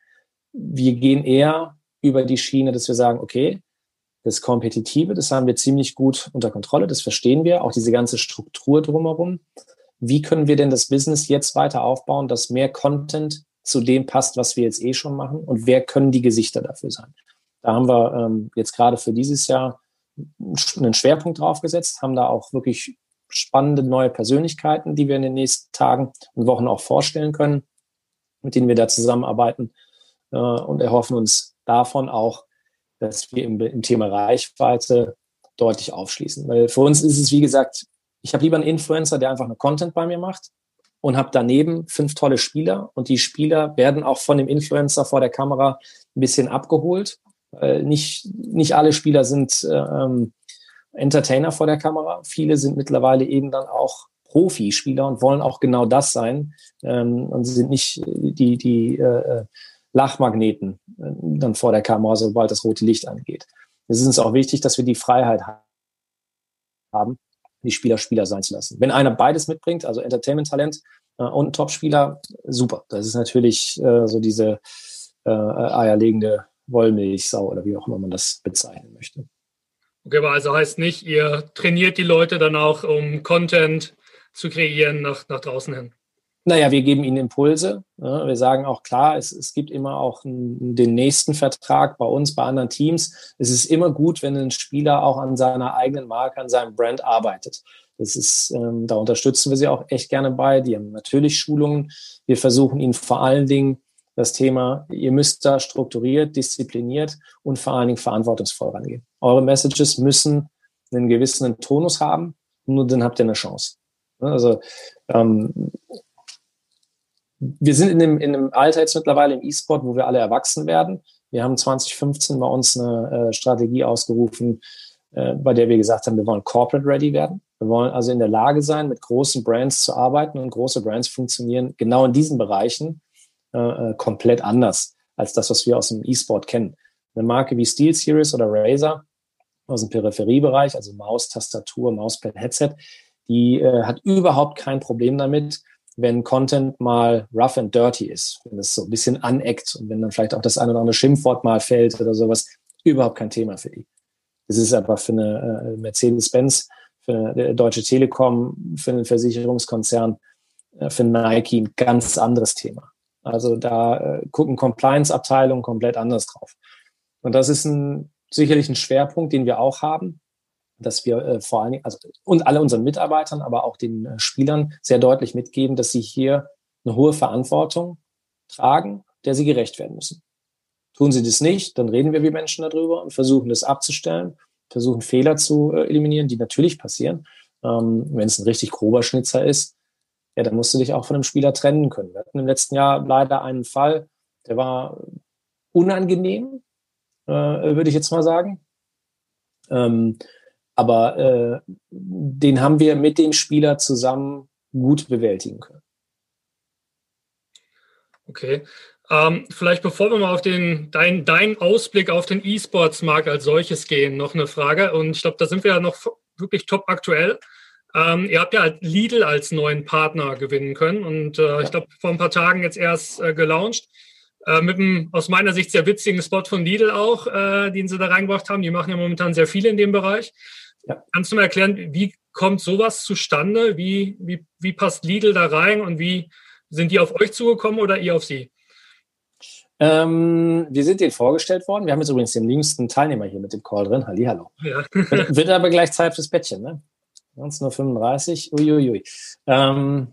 Wir gehen eher über die Schiene, dass wir sagen, okay, das Kompetitive, das haben wir ziemlich gut unter Kontrolle, das verstehen wir, auch diese ganze Struktur drumherum. Wie können wir denn das Business jetzt weiter aufbauen, dass mehr Content zu dem passt, was wir jetzt eh schon machen und wer können die Gesichter dafür sein. Da haben wir ähm, jetzt gerade für dieses Jahr einen Schwerpunkt drauf gesetzt, haben da auch wirklich spannende neue Persönlichkeiten, die wir in den nächsten Tagen und Wochen auch vorstellen können, mit denen wir da zusammenarbeiten äh, und erhoffen uns davon auch, dass wir im, im Thema Reichweite deutlich aufschließen. Weil für uns ist es, wie gesagt, ich habe lieber einen Influencer, der einfach eine Content bei mir macht, und habe daneben fünf tolle Spieler und die Spieler werden auch von dem Influencer vor der Kamera ein bisschen abgeholt. Äh, nicht, nicht alle Spieler sind äh, ähm, Entertainer vor der Kamera. Viele sind mittlerweile eben dann auch Profispieler und wollen auch genau das sein ähm, und sind nicht die, die äh, Lachmagneten äh, dann vor der Kamera, sobald das rote Licht angeht. Es ist uns auch wichtig, dass wir die Freiheit haben, die Spieler Spieler sein zu lassen. Wenn einer beides mitbringt, also Entertainment-Talent äh, und Topspieler, super. Das ist natürlich äh, so diese äh, eierlegende Wollmilchsau oder wie auch immer man das bezeichnen möchte. Okay, aber also heißt nicht, ihr trainiert die Leute dann auch, um Content zu kreieren nach, nach draußen hin? Naja, wir geben ihnen Impulse. Wir sagen auch klar, es, es gibt immer auch den nächsten Vertrag bei uns, bei anderen Teams. Es ist immer gut, wenn ein Spieler auch an seiner eigenen Marke, an seinem Brand arbeitet. Das ist, ähm, da unterstützen wir sie auch echt gerne bei. Die haben natürlich Schulungen. Wir versuchen ihnen vor allen Dingen das Thema, ihr müsst da strukturiert, diszipliniert und vor allen Dingen verantwortungsvoll rangehen. Eure Messages müssen einen gewissen Tonus haben, nur dann habt ihr eine Chance. Ne, also ähm, wir sind in dem, in dem Alter jetzt mittlerweile im E-Sport, wo wir alle erwachsen werden. Wir haben 2015 bei uns eine äh, Strategie ausgerufen, äh, bei der wir gesagt haben, wir wollen corporate ready werden. Wir wollen also in der Lage sein, mit großen Brands zu arbeiten und große Brands funktionieren genau in diesen Bereichen äh, äh komplett anders als das, was wir aus dem E-Sport kennen. Eine Marke wie SteelSeries oder Razer aus dem Peripheriebereich, also Maus, Tastatur, Mauspad, Headset, die äh, hat überhaupt kein Problem damit, wenn Content mal rough and dirty ist, wenn es so ein bisschen aneckt und wenn dann vielleicht auch das eine oder andere Schimpfwort mal fällt oder sowas, überhaupt kein Thema für die. Das ist aber für eine äh, Mercedes-Benz, für eine Deutsche Telekom, für einen Versicherungskonzern, äh, für Nike ein ganz anderes Thema. Also da äh, gucken Compliance-Abteilungen komplett anders drauf. Und das ist ein, sicherlich ein Schwerpunkt, den wir auch haben dass wir äh, vor allen Dingen, also und alle unseren Mitarbeitern, aber auch den äh, Spielern sehr deutlich mitgeben, dass sie hier eine hohe Verantwortung tragen, der sie gerecht werden müssen. Tun sie das nicht, dann reden wir wie Menschen darüber und versuchen das abzustellen, versuchen Fehler zu äh, eliminieren, die natürlich passieren. Ähm, Wenn es ein richtig grober Schnitzer ist, ja, dann musst du dich auch von einem Spieler trennen können. Wir hatten im letzten Jahr leider einen Fall, der war unangenehm, äh, würde ich jetzt mal sagen. Ähm, aber äh, den haben wir mit dem Spieler zusammen gut bewältigen können. Okay. Ähm, vielleicht bevor wir mal auf den dein, dein Ausblick auf den E-Sports-Markt als solches gehen, noch eine Frage. Und ich glaube, da sind wir ja noch wirklich top aktuell. Ähm, ihr habt ja Lidl als neuen Partner gewinnen können und äh, ich glaube, vor ein paar Tagen jetzt erst äh, gelauncht. Äh, mit einem aus meiner Sicht sehr witzigen Spot von Lidl auch, äh, den sie da reingebracht haben. Die machen ja momentan sehr viel in dem Bereich. Ja. Kannst du mir erklären, wie kommt sowas zustande? Wie, wie, wie passt Lidl da rein und wie sind die auf euch zugekommen oder ihr auf sie? Ähm, wir sind denen vorgestellt worden. Wir haben jetzt übrigens den liebsten Teilnehmer hier mit dem Call drin. Hallihallo. Ja. wird, wird aber gleich Zeit fürs Bettchen, ne? 19.35 Uiuiui. Ähm,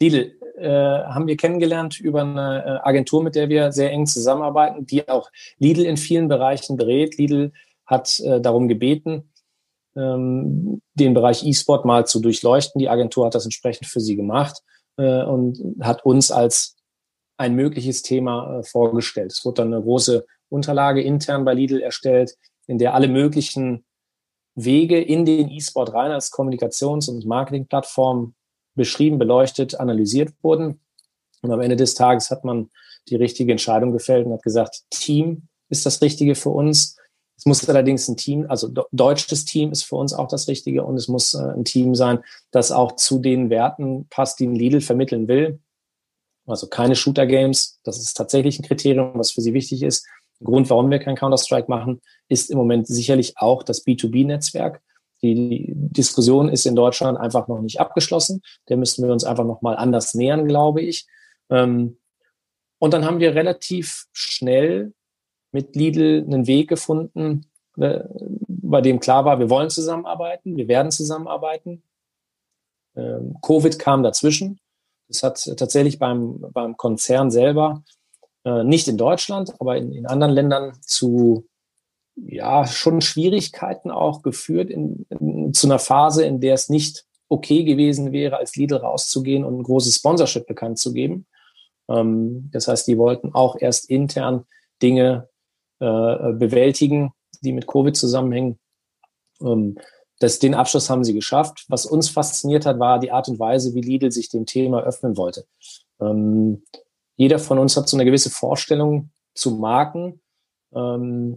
Lidl äh, haben wir kennengelernt über eine äh, Agentur, mit der wir sehr eng zusammenarbeiten, die auch Lidl in vielen Bereichen berät. Lidl hat äh, darum gebeten, den Bereich E-Sport mal zu durchleuchten. Die Agentur hat das entsprechend für sie gemacht äh, und hat uns als ein mögliches Thema äh, vorgestellt. Es wurde dann eine große Unterlage intern bei Lidl erstellt, in der alle möglichen Wege in den E-Sport rein als Kommunikations- und Marketingplattform beschrieben, beleuchtet, analysiert wurden. Und am Ende des Tages hat man die richtige Entscheidung gefällt und hat gesagt, Team ist das Richtige für uns. Es muss allerdings ein Team, also deutsches Team ist für uns auch das Richtige und es muss äh, ein Team sein, das auch zu den Werten passt, die ein Lidl vermitteln will. Also keine Shooter-Games, das ist tatsächlich ein Kriterium, was für sie wichtig ist. Ein Grund, warum wir kein Counter-Strike machen, ist im Moment sicherlich auch das B2B-Netzwerk. Die Diskussion ist in Deutschland einfach noch nicht abgeschlossen. Der müssten wir uns einfach noch mal anders nähern, glaube ich. Ähm, und dann haben wir relativ schnell mit Lidl einen Weg gefunden, äh, bei dem klar war, wir wollen zusammenarbeiten, wir werden zusammenarbeiten. Ähm, Covid kam dazwischen. Das hat tatsächlich beim, beim Konzern selber, äh, nicht in Deutschland, aber in, in anderen Ländern zu ja schon Schwierigkeiten auch geführt in, in, zu einer Phase, in der es nicht okay gewesen wäre, als Lidl rauszugehen und ein großes Sponsorship bekannt zu geben. Ähm, das heißt, die wollten auch erst intern Dinge äh, bewältigen, die mit Covid zusammenhängen. Ähm, das, den Abschluss haben sie geschafft. Was uns fasziniert hat, war die Art und Weise, wie Lidl sich dem Thema öffnen wollte. Ähm, jeder von uns hat so eine gewisse Vorstellung zu Marken, ähm,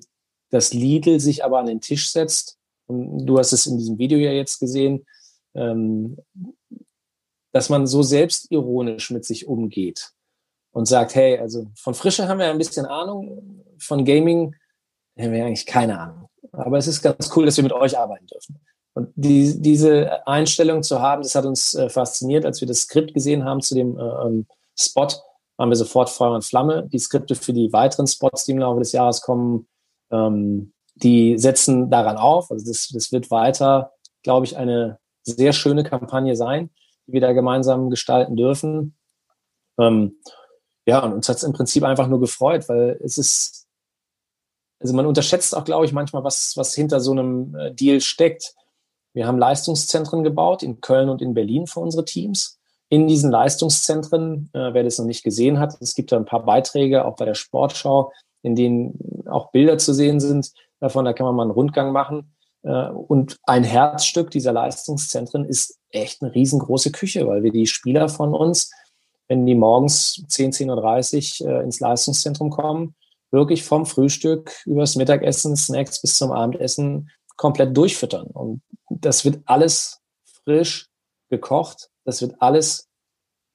dass Lidl sich aber an den Tisch setzt. Und du hast es in diesem Video ja jetzt gesehen, ähm, dass man so selbstironisch mit sich umgeht und sagt, hey, also von Frische haben wir ein bisschen Ahnung, von Gaming haben wir eigentlich keine Ahnung. Aber es ist ganz cool, dass wir mit euch arbeiten dürfen. Und die, diese Einstellung zu haben, das hat uns äh, fasziniert, als wir das Skript gesehen haben zu dem äh, ähm, Spot, waren wir sofort Feuer und Flamme. Die Skripte für die weiteren Spots, die im Laufe des Jahres kommen, ähm, die setzen daran auf. Also das, das wird weiter, glaube ich, eine sehr schöne Kampagne sein, die wir da gemeinsam gestalten dürfen. Ähm, ja, und uns hat es im Prinzip einfach nur gefreut, weil es ist, also man unterschätzt auch, glaube ich, manchmal, was, was hinter so einem äh, Deal steckt. Wir haben Leistungszentren gebaut in Köln und in Berlin für unsere Teams. In diesen Leistungszentren, äh, wer das noch nicht gesehen hat, es gibt da ein paar Beiträge, auch bei der Sportschau, in denen auch Bilder zu sehen sind davon, da kann man mal einen Rundgang machen. Äh, und ein Herzstück dieser Leistungszentren ist echt eine riesengroße Küche, weil wir die Spieler von uns, wenn die morgens 10, 10.30 Uhr äh, ins Leistungszentrum kommen, wirklich vom Frühstück übers Mittagessen, Snacks bis zum Abendessen komplett durchfüttern. Und das wird alles frisch gekocht. Das wird alles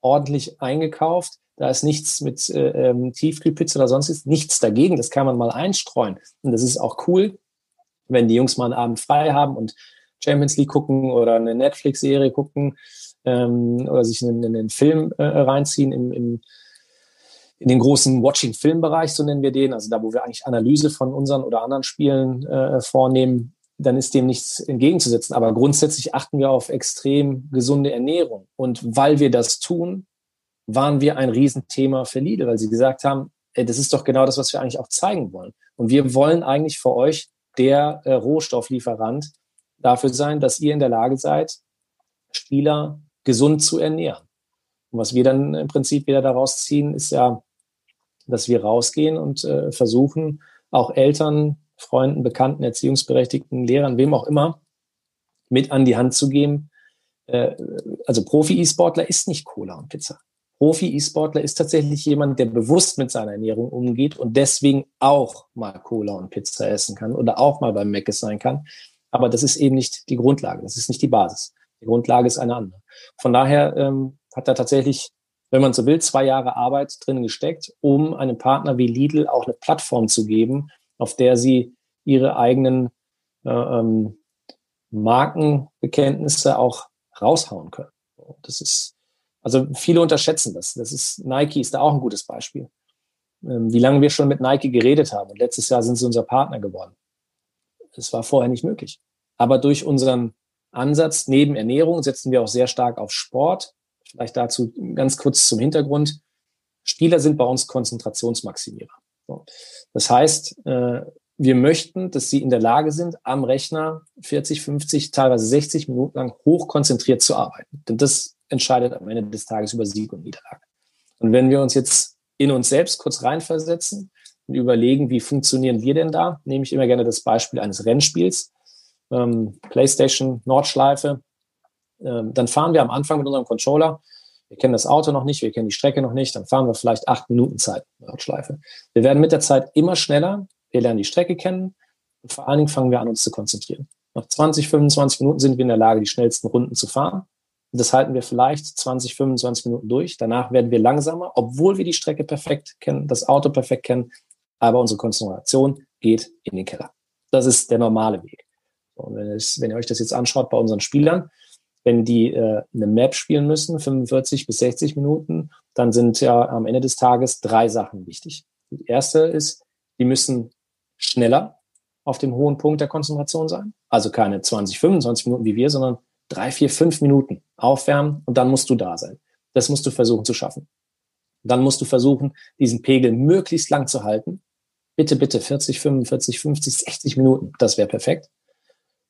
ordentlich eingekauft. Da ist nichts mit äh, ähm, Tiefkühlpizza oder sonst nichts dagegen. Das kann man mal einstreuen. Und das ist auch cool, wenn die Jungs mal einen Abend frei haben und Champions League gucken oder eine Netflix-Serie gucken ähm, oder sich einen, einen Film äh, reinziehen im, im, in den großen Watching-Film-Bereich, so nennen wir den, also da, wo wir eigentlich Analyse von unseren oder anderen Spielen äh, vornehmen, dann ist dem nichts entgegenzusetzen. Aber grundsätzlich achten wir auf extrem gesunde Ernährung. Und weil wir das tun, waren wir ein Riesenthema für Lidl, weil sie gesagt haben, ey, das ist doch genau das, was wir eigentlich auch zeigen wollen. Und wir wollen eigentlich für euch der äh, Rohstofflieferant dafür sein, dass ihr in der Lage seid, Spieler gesund zu ernähren. Und was wir dann im Prinzip wieder daraus ziehen, ist ja, dass wir rausgehen und äh, versuchen, auch Eltern, Freunden, Bekannten, Erziehungsberechtigten, Lehrern, wem auch immer, mit an die Hand zu geben. Äh, also Profi-E-Sportler ist nicht Cola und Pizza. Profi-E-Sportler ist tatsächlich jemand, der bewusst mit seiner Ernährung umgeht und deswegen auch mal Cola und Pizza essen kann oder auch mal beim Mc's sein kann. Aber das ist eben nicht die Grundlage, das ist nicht die Basis. Die Grundlage ist eine andere. Von daher ähm, hat er tatsächlich, wenn man so will, zwei Jahre Arbeit drin gesteckt, um einem Partner wie Lidl auch eine Plattform zu geben, auf der sie ihre eigenen äh, ähm, Markenbekenntnisse auch raushauen können. Das ist, also viele unterschätzen das. Das ist, Nike ist da auch ein gutes Beispiel. Ähm, wie lange wir schon mit Nike geredet haben. Und letztes Jahr sind sie unser Partner geworden. Das war vorher nicht möglich. Aber durch unseren Ansatz neben Ernährung setzen wir auch sehr stark auf Sport. Vielleicht dazu ganz kurz zum Hintergrund. Spieler sind bei uns Konzentrationsmaximierer. Das heißt, äh, wir möchten, dass sie in der Lage sind, am Rechner 40, 50, teilweise 60 Minuten lang hochkonzentriert zu arbeiten. Denn das entscheidet am Ende des Tages über Sieg und Niederlage. Und wenn wir uns jetzt in uns selbst kurz reinversetzen und überlegen, wie funktionieren wir denn da, nehme ich immer gerne das Beispiel eines Rennspiels, ähm, PlayStation Nordschleife, dann fahren wir am Anfang mit unserem Controller wir kennen das Auto noch nicht, wir kennen die Strecke noch nicht, dann fahren wir vielleicht acht Minuten Zeit, Radschleife. Wir werden mit der Zeit immer schneller, wir lernen die Strecke kennen und vor allen Dingen fangen wir an, uns zu konzentrieren. Nach 20, 25 Minuten sind wir in der Lage, die schnellsten Runden zu fahren. Das halten wir vielleicht 20, 25 Minuten durch. Danach werden wir langsamer, obwohl wir die Strecke perfekt kennen, das Auto perfekt kennen, aber unsere Konzentration geht in den Keller. Das ist der normale Weg. Und wenn, es, wenn ihr euch das jetzt anschaut bei unseren Spielern, wenn die äh, eine Map spielen müssen, 45 bis 60 Minuten, dann sind ja am Ende des Tages drei Sachen wichtig. Die erste ist, die müssen schneller auf dem hohen Punkt der Konzentration sein. Also keine 20, 25 Minuten wie wir, sondern drei, vier, fünf Minuten aufwärmen und dann musst du da sein. Das musst du versuchen zu schaffen. Dann musst du versuchen, diesen Pegel möglichst lang zu halten. Bitte, bitte 40, 45, 50, 60 Minuten. Das wäre perfekt.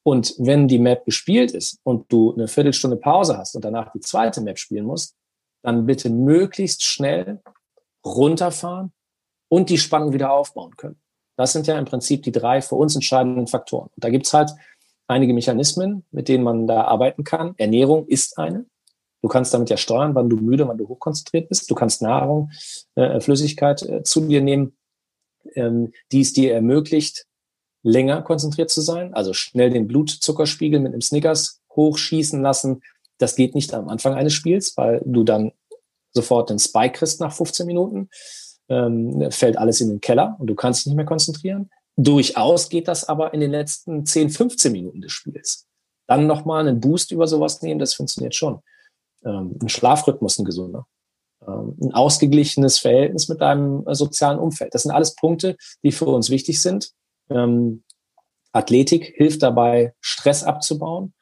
Und wenn die Map gespielt ist und du eine Viertelstunde Pause hast und danach die zweite Map spielen musst, dann bitte möglichst schnell runterfahren und die Spannung wieder aufbauen können. Das sind ja im Prinzip die drei für uns entscheidenden Faktoren. Und da gibt's halt einige Mechanismen, mit denen man da arbeiten kann. Ernährung ist eine. Du kannst damit ja steuern, wann du müde, wann du hochkonzentriert bist. Du kannst Nahrung, äh, Flüssigkeit äh, zu dir nehmen, ähm, die es dir ermöglicht, länger konzentriert zu sein, also schnell den Blutzuckerspiegel mit einem Snickers hochschießen lassen. Das geht nicht am Anfang eines Spiels, weil du dann sofort den Spike kriegst nach 15 Minuten. Ähm, fällt alles in den Keller und du kannst dich nicht mehr konzentrieren. Durchaus geht das aber in den letzten 10, 15 Minuten des Spiels. Dann nochmal einen Boost über sowas nehmen, das funktioniert schon. Ähm, ein Schlafrhythmus, ein gesunder. Ähm, ein ausgeglichenes Verhältnis mit deinem äh, sozialen Umfeld. Das sind alles Punkte, die für uns wichtig sind. Ähm, Athletik hilft dabei, Stress abzubauen.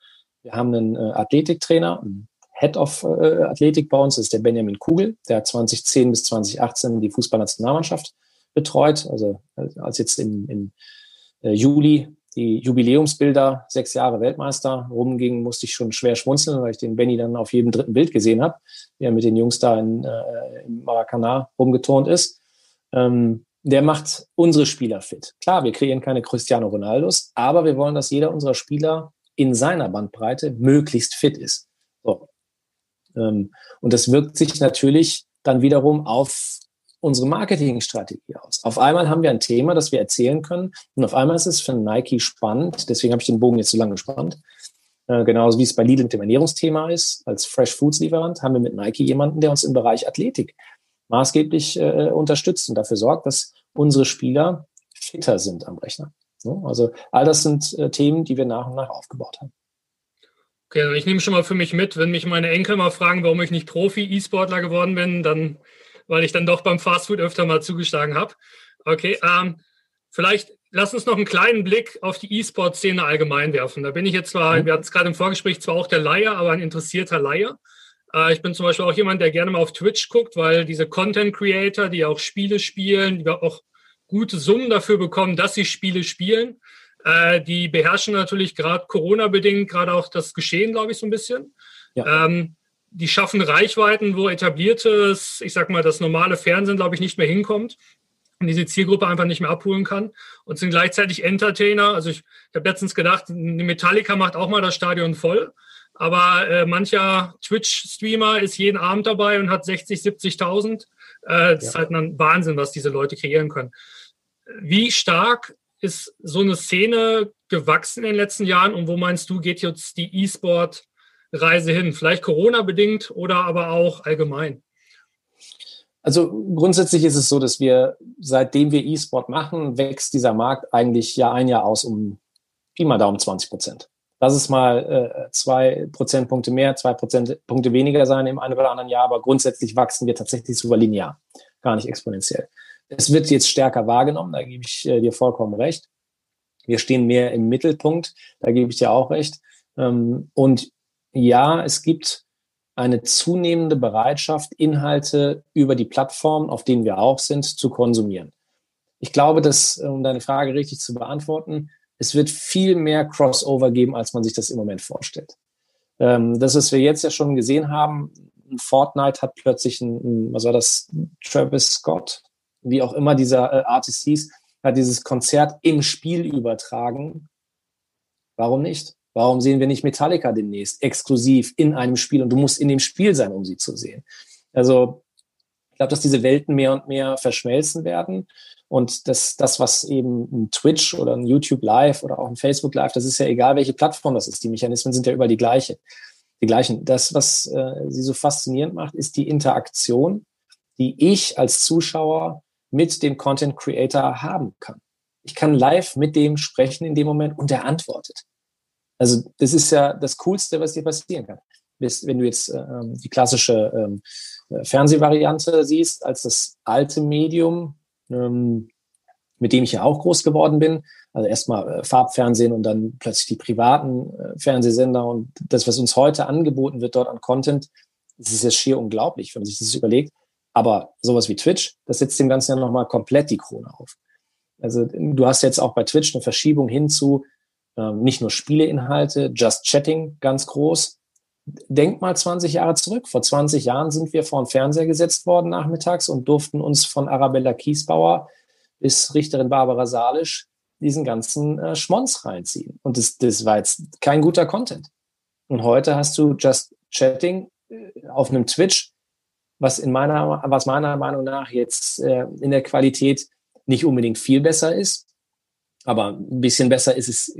Wir haben einen äh, Athletiktrainer, einen Head of äh, Athletik bei uns, das ist der Benjamin Kugel, der hat 2010 bis 2018 die Fußballnationalmannschaft betreut. Also als jetzt im, im äh, Juli die Jubiläumsbilder, sechs Jahre Weltmeister, rumgingen, musste ich schon schwer schmunzeln, weil ich den Benny dann auf jedem dritten Bild gesehen habe, wie er mit den Jungs da in, äh, im Maracanã rumgeturnt ist. Ähm, der macht unsere Spieler fit. Klar, wir kreieren keine Cristiano Ronaldos, aber wir wollen, dass jeder unserer Spieler in seiner Bandbreite möglichst fit ist. So. Ähm, und das wirkt sich natürlich dann wiederum auf unsere Marketingstrategie aus. Auf einmal haben wir ein Thema, das wir erzählen können und auf einmal ist es für Nike spannend, deswegen habe ich den Bogen jetzt so lange gespannt, äh, genauso wie es bei Lidl mit dem Ernährungsthema ist, als Fresh Foods Lieferant haben wir mit Nike jemanden, der uns im Bereich Athletik maßgeblich äh, unterstützt und dafür sorgt, dass unsere Spieler fitter sind am Rechner. Also all das sind äh, Themen, die wir nach und nach aufgebaut haben. Okay, also ich nehme schon mal für mich mit, wenn mich meine Enkel mal fragen, warum ich nicht Profi-E-Sportler geworden bin, dann, weil ich dann doch beim Fastfood öfter mal zugeschlagen habe. Okay, ähm, vielleicht lass uns noch einen kleinen Blick auf die E-Sport-Szene allgemein werfen. Da bin ich jetzt zwar, mhm. wir hatten es gerade im Vorgespräch, zwar auch der Laie, aber ein interessierter Laie. Äh, ich bin zum Beispiel auch jemand, der gerne mal auf Twitch guckt, weil diese Content-Creator, die auch Spiele spielen, die auch gute Summen dafür bekommen, dass sie Spiele spielen. Äh, die beherrschen natürlich gerade Corona-bedingt gerade auch das Geschehen, glaube ich, so ein bisschen. Ja. Ähm, die schaffen Reichweiten, wo etabliertes, ich sag mal, das normale Fernsehen, glaube ich, nicht mehr hinkommt und diese Zielgruppe einfach nicht mehr abholen kann und sind gleichzeitig Entertainer. Also ich, ich habe letztens gedacht, eine Metallica macht auch mal das Stadion voll, aber äh, mancher Twitch-Streamer ist jeden Abend dabei und hat 60, 70.000. Äh, das ja. ist halt ein Wahnsinn, was diese Leute kreieren können. Wie stark ist so eine Szene gewachsen in den letzten Jahren und wo meinst du, geht jetzt die E-Sport-Reise hin? Vielleicht Corona-bedingt oder aber auch allgemein? Also grundsätzlich ist es so, dass wir, seitdem wir E-Sport machen, wächst dieser Markt eigentlich Jahr ein Jahr aus um Pi mal Daumen 20 Prozent. Lass es mal äh, zwei Prozentpunkte mehr, zwei Prozentpunkte weniger sein im einen oder anderen Jahr, aber grundsätzlich wachsen wir tatsächlich sogar linear, gar nicht exponentiell. Es wird jetzt stärker wahrgenommen, da gebe ich äh, dir vollkommen recht. Wir stehen mehr im Mittelpunkt, da gebe ich dir auch recht. Ähm, und ja, es gibt eine zunehmende Bereitschaft, Inhalte über die Plattform, auf denen wir auch sind, zu konsumieren. Ich glaube, dass, um deine Frage richtig zu beantworten, es wird viel mehr Crossover geben, als man sich das im Moment vorstellt. Ähm, das, was wir jetzt ja schon gesehen haben, Fortnite hat plötzlich ein, was war das, Travis Scott, wie auch immer dieser äh, Artist hieß, hat dieses Konzert im Spiel übertragen. Warum nicht? Warum sehen wir nicht Metallica demnächst exklusiv in einem Spiel und du musst in dem Spiel sein, um sie zu sehen? Also ich glaube, dass diese Welten mehr und mehr verschmelzen werden und das, das, was eben ein Twitch oder ein YouTube Live oder auch ein Facebook Live, das ist ja egal, welche Plattform das ist. Die Mechanismen sind ja überall die gleiche, die gleichen. Das, was äh, sie so faszinierend macht, ist die Interaktion, die ich als Zuschauer mit dem Content Creator haben kann. Ich kann live mit dem sprechen in dem Moment und er antwortet. Also das ist ja das Coolste, was dir passieren kann. Wenn du jetzt ähm, die klassische ähm, äh, Fernsehvariante siehst, als das alte Medium, ähm, mit dem ich ja auch groß geworden bin, also erstmal äh, Farbfernsehen und dann plötzlich die privaten äh, Fernsehsender und das, was uns heute angeboten wird dort an Content, das ist ja schier unglaublich, wenn man sich das überlegt. Aber sowas wie Twitch, das setzt dem Ganzen ja nochmal komplett die Krone auf. Also du hast jetzt auch bei Twitch eine Verschiebung hin zu ähm, nicht nur Spieleinhalte, Just Chatting ganz groß. Denk mal 20 Jahre zurück. Vor 20 Jahren sind wir vor den Fernseher gesetzt worden nachmittags und durften uns von Arabella Kiesbauer bis Richterin Barbara Salisch diesen ganzen äh, Schmonz reinziehen. Und das, das war jetzt kein guter Content. Und heute hast du Just Chatting äh, auf einem Twitch, was in meiner, was meiner Meinung nach jetzt äh, in der Qualität nicht unbedingt viel besser ist. Aber ein bisschen besser ist es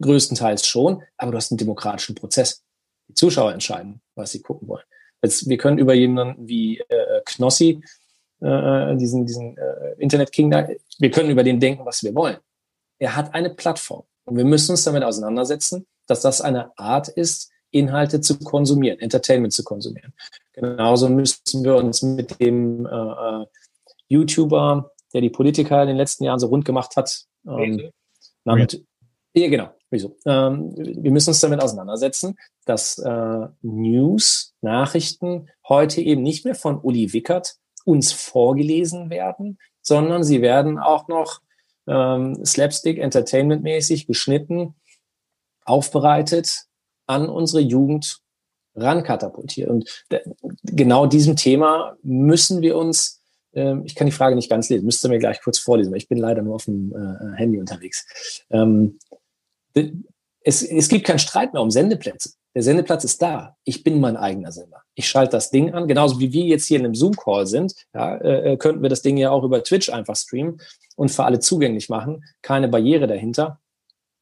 größtenteils schon. Aber du hast einen demokratischen Prozess. Die Zuschauer entscheiden, was sie gucken wollen. Jetzt, wir können über jemanden wie äh, Knossi, äh, diesen, diesen äh, Internet King, da, wir können über den denken, was wir wollen. Er hat eine Plattform. Und wir müssen uns damit auseinandersetzen, dass das eine Art ist, Inhalte zu konsumieren, Entertainment zu konsumieren. Genauso müssen wir uns mit dem äh, äh, YouTuber, der die Politiker in den letzten Jahren so rund gemacht hat, ähm, namens, ja, genau, wieso? Ähm, wir müssen uns damit auseinandersetzen, dass äh, News, Nachrichten heute eben nicht mehr von Uli Wickert uns vorgelesen werden, sondern sie werden auch noch ähm, Slapstick, Entertainment-mäßig, geschnitten, aufbereitet, an unsere Jugend rankatapultiert. Und genau diesem Thema müssen wir uns, äh, ich kann die Frage nicht ganz lesen, müsste mir gleich kurz vorlesen, weil ich bin leider nur auf dem äh, Handy unterwegs. Ähm, es, es gibt keinen Streit mehr um Sendeplätze. Der Sendeplatz ist da. Ich bin mein eigener Sender. Ich schalte das Ding an, genauso wie wir jetzt hier in einem Zoom-Call sind. Ja, äh, äh, könnten wir das Ding ja auch über Twitch einfach streamen und für alle zugänglich machen. Keine Barriere dahinter.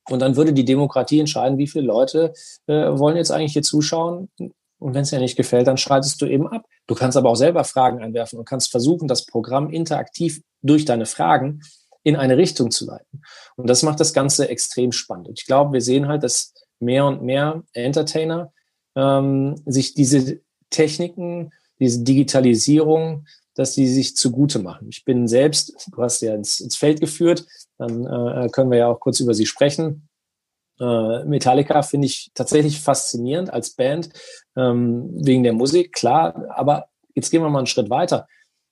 Und dann würde die Demokratie entscheiden, wie viele Leute äh, wollen jetzt eigentlich hier zuschauen. Und wenn es dir nicht gefällt, dann schaltest du eben ab. Du kannst aber auch selber Fragen einwerfen und kannst versuchen, das Programm interaktiv durch deine Fragen in eine Richtung zu leiten. Und das macht das Ganze extrem spannend. Und ich glaube, wir sehen halt, dass mehr und mehr Entertainer ähm, sich diese Techniken, diese Digitalisierung, dass die sich zugute machen. Ich bin selbst, du hast ja ins, ins Feld geführt, dann äh, können wir ja auch kurz über sie sprechen. Äh, Metallica finde ich tatsächlich faszinierend als Band, ähm, wegen der Musik, klar, aber jetzt gehen wir mal einen Schritt weiter.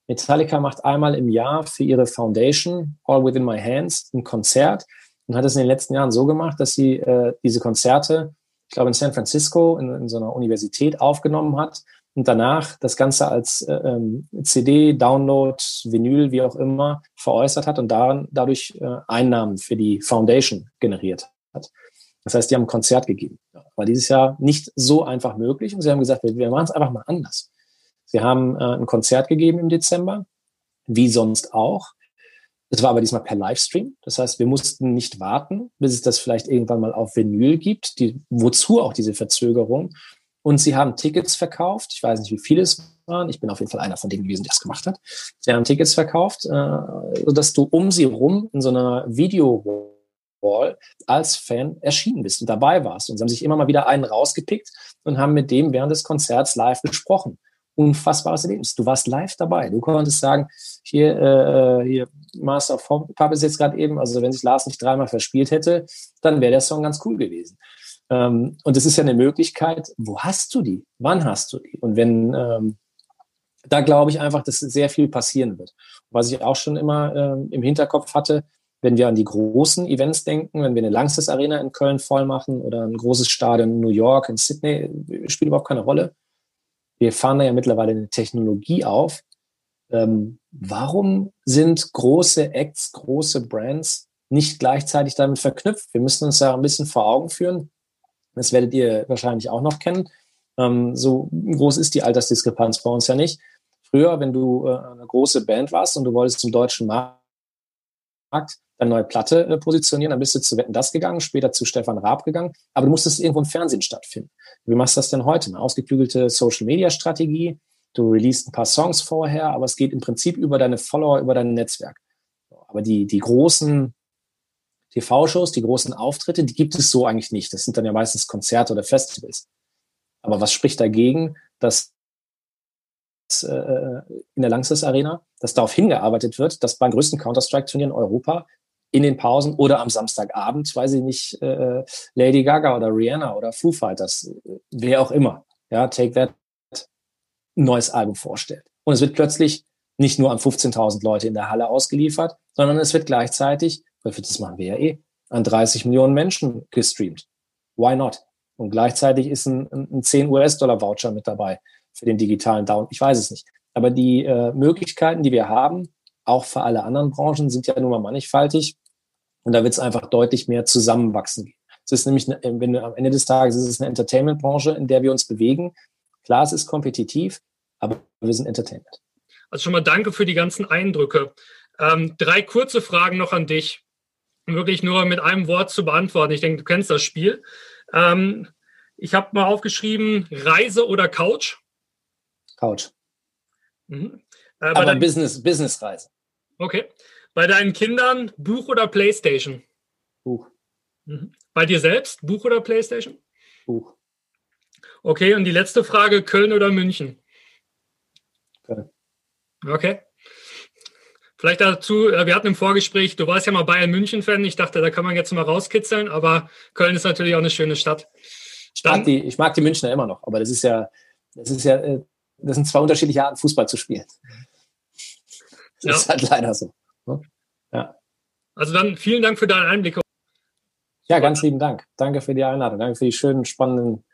Metallica macht einmal im Jahr für ihre Foundation, All Within My Hands, ein Konzert und hat es in den letzten Jahren so gemacht, dass sie äh, diese Konzerte, ich glaube in San Francisco, in, in so einer Universität aufgenommen hat und danach das Ganze als äh, ähm, CD, Download, Vinyl, wie auch immer, veräußert hat und daran, dadurch äh, Einnahmen für die Foundation generiert hat. Das heißt, die haben ein Konzert gegeben. War dieses Jahr nicht so einfach möglich und sie haben gesagt, wir, wir machen es einfach mal anders. Sie haben äh, ein Konzert gegeben im Dezember, wie sonst auch. Es war aber diesmal per Livestream. Das heißt, wir mussten nicht warten, bis es das vielleicht irgendwann mal auf Vinyl gibt. Die, wozu auch diese Verzögerung? Und sie haben Tickets verkauft. Ich weiß nicht, wie viele es waren. Ich bin auf jeden Fall einer von denen gewesen, der das gemacht hat. Sie haben Tickets verkauft, äh, sodass du um sie rum in so einer Video-Wall als Fan erschienen bist und dabei warst. Und sie haben sich immer mal wieder einen rausgepickt und haben mit dem während des Konzerts live gesprochen. Unfassbares Erlebnis. Du warst live dabei. Du konntest sagen, hier, äh, hier Master of Pop ist jetzt gerade eben, also wenn sich Lars nicht dreimal verspielt hätte, dann wäre der Song ganz cool gewesen. Ähm, und es ist ja eine Möglichkeit, wo hast du die? Wann hast du die? Und wenn, ähm, da glaube ich einfach, dass sehr viel passieren wird. Was ich auch schon immer ähm, im Hinterkopf hatte, wenn wir an die großen Events denken, wenn wir eine Langstes Arena in Köln voll machen oder ein großes Stadion in New York, in Sydney, spielt überhaupt keine Rolle. Wir fahren da ja mittlerweile eine Technologie auf. Ähm, warum sind große Acts, große Brands nicht gleichzeitig damit verknüpft? Wir müssen uns ja ein bisschen vor Augen führen. Das werdet ihr wahrscheinlich auch noch kennen. Ähm, so groß ist die Altersdiskrepanz bei uns ja nicht. Früher, wenn du äh, eine große Band warst und du wolltest zum deutschen Markt deine neue Platte äh, positionieren, dann bist du zu Wetten das gegangen, später zu Stefan Raab gegangen, aber du musstest irgendwo im Fernsehen stattfinden. Wie machst du das denn heute? Eine ausgeklügelte Social-Media-Strategie, du releast ein paar Songs vorher, aber es geht im Prinzip über deine Follower, über dein Netzwerk. Aber die, die großen TV-Shows, die großen Auftritte, die gibt es so eigentlich nicht. Das sind dann ja meistens Konzerte oder Festivals. Aber was spricht dagegen, dass äh, in der Langsys Arena, dass darauf hingearbeitet wird, dass beim größten Counter-Strike-Turnier in Europa in den Pausen oder am Samstagabend, weiß ich nicht, äh, Lady Gaga oder Rihanna oder Foo Fighters, wer auch immer, ja, Take That, ein neues Album vorstellt. Und es wird plötzlich nicht nur an 15.000 Leute in der Halle ausgeliefert, sondern es wird gleichzeitig weil das machen wir ja eh, an 30 Millionen Menschen gestreamt. Why not? Und gleichzeitig ist ein, ein 10 US-Dollar-Voucher mit dabei für den digitalen Down. Ich weiß es nicht. Aber die äh, Möglichkeiten, die wir haben, auch für alle anderen Branchen, sind ja nun mal mannigfaltig. Und da wird es einfach deutlich mehr zusammenwachsen. Es ist nämlich, eine, wenn du, am Ende des Tages ist es eine Entertainment-Branche, in der wir uns bewegen. Klar, es ist kompetitiv, aber wir sind Entertainment. Also schon mal danke für die ganzen Eindrücke. Ähm, drei kurze Fragen noch an dich wirklich nur mit einem Wort zu beantworten. Ich denke, du kennst das Spiel. Ähm, ich habe mal aufgeschrieben, Reise oder Couch? Couch. Mhm. Äh, Aber Business, Business-Reise. Okay. Bei deinen Kindern Buch oder Playstation? Buch. Mhm. Bei dir selbst Buch oder Playstation? Buch. Okay, und die letzte Frage, Köln oder München? Köln. Okay. Vielleicht dazu, äh, wir hatten im Vorgespräch, du warst ja mal Bayern München-Fan. Ich dachte, da kann man jetzt mal rauskitzeln, aber Köln ist natürlich auch eine schöne Stadt. Ich mag, die, ich mag die Münchner immer noch, aber das ist ja, das ist ja, äh, das sind zwei unterschiedliche Arten, Fußball zu spielen. Das ja. ist halt leider so. Ja. Also dann vielen Dank für deinen Einblick. Ja, ganz lieben Dank. Danke für die Einladung. Danke für die schönen, spannenden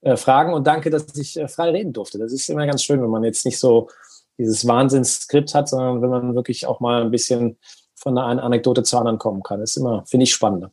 äh, Fragen und danke, dass ich äh, frei reden durfte. Das ist immer ganz schön, wenn man jetzt nicht so dieses Wahnsinnsskript hat, sondern wenn man wirklich auch mal ein bisschen von der einen Anekdote zur anderen kommen kann. Das ist immer, finde ich, spannender.